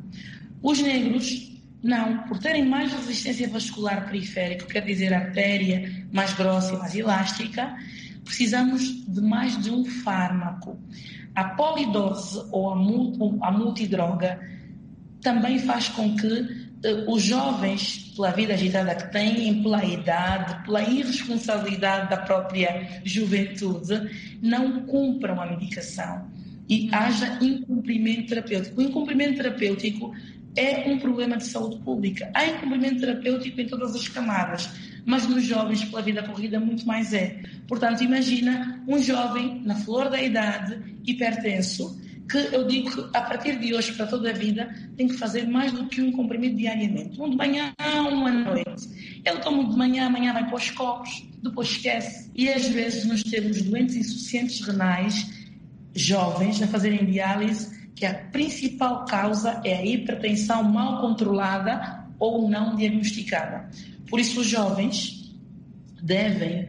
S7: Os negros, não, por terem mais resistência vascular periférica, quer dizer artéria mais grossa e mais elástica, precisamos de mais de um fármaco. A polidose ou a multidroga também faz com que eh, os jovens, pela vida agitada que têm, pela idade, pela irresponsabilidade da própria juventude, não cumpram a medicação e haja incumprimento terapêutico. O incumprimento terapêutico é um problema de saúde pública. Há incumprimento terapêutico em todas as camadas, mas nos jovens, pela vida corrida, muito mais é. Portanto, imagina um jovem na flor da idade, hipertenso, que eu digo que a partir de hoje, para toda a vida, tem que fazer mais do que um comprimido diariamente. Um de manhã, um à noite. Eu tomo de manhã, amanhã vai para os copos, depois esquece. E às vezes nós temos doentes insuficientes renais, jovens, a fazerem diálise, que a principal causa é a hipertensão mal controlada ou não diagnosticada. Por isso, os jovens devem,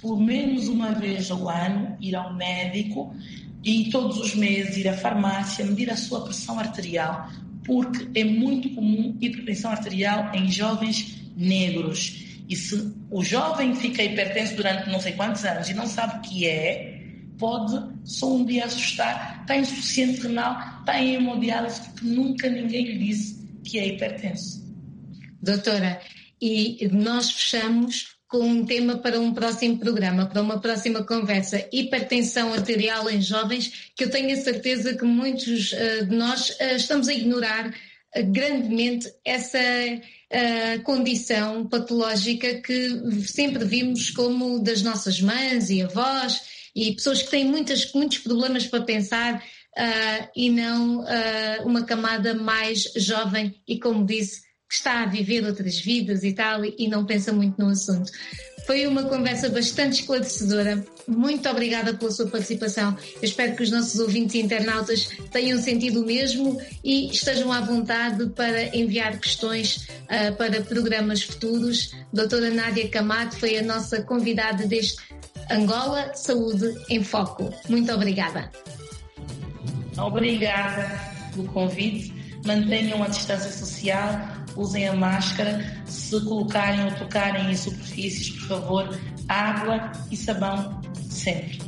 S7: pelo menos uma vez ao ano, ir ao médico e todos os meses ir à farmácia medir a sua pressão arterial, porque é muito comum hipertensão arterial em jovens negros. E se o jovem fica hipertenso durante não sei quantos anos e não sabe o que é, pode só um dia assustar, está insuficiente renal, está em hemodiálise, porque nunca ninguém lhe disse que é hipertenso.
S2: Doutora, e nós fechamos com um tema para um próximo programa, para uma próxima conversa. Hipertensão arterial em jovens, que eu tenho a certeza que muitos uh, de nós uh, estamos a ignorar uh, grandemente essa condição patológica que sempre vimos como das nossas mães e avós e pessoas que têm muitas, muitos problemas para pensar e não uma camada mais jovem e, como disse, que está a viver outras vidas e tal, e não pensa muito no assunto. Foi uma conversa bastante esclarecedora. Muito obrigada pela sua participação. Eu espero que os nossos ouvintes e internautas tenham sentido o mesmo e estejam à vontade para enviar questões uh, para programas futuros. Doutora Nádia Camato foi a nossa convidada deste Angola Saúde em Foco. Muito obrigada.
S7: Obrigada pelo convite. Mantenham a distância social usem a máscara. Se colocarem ou tocarem em superfícies, por favor, água e sabão sempre.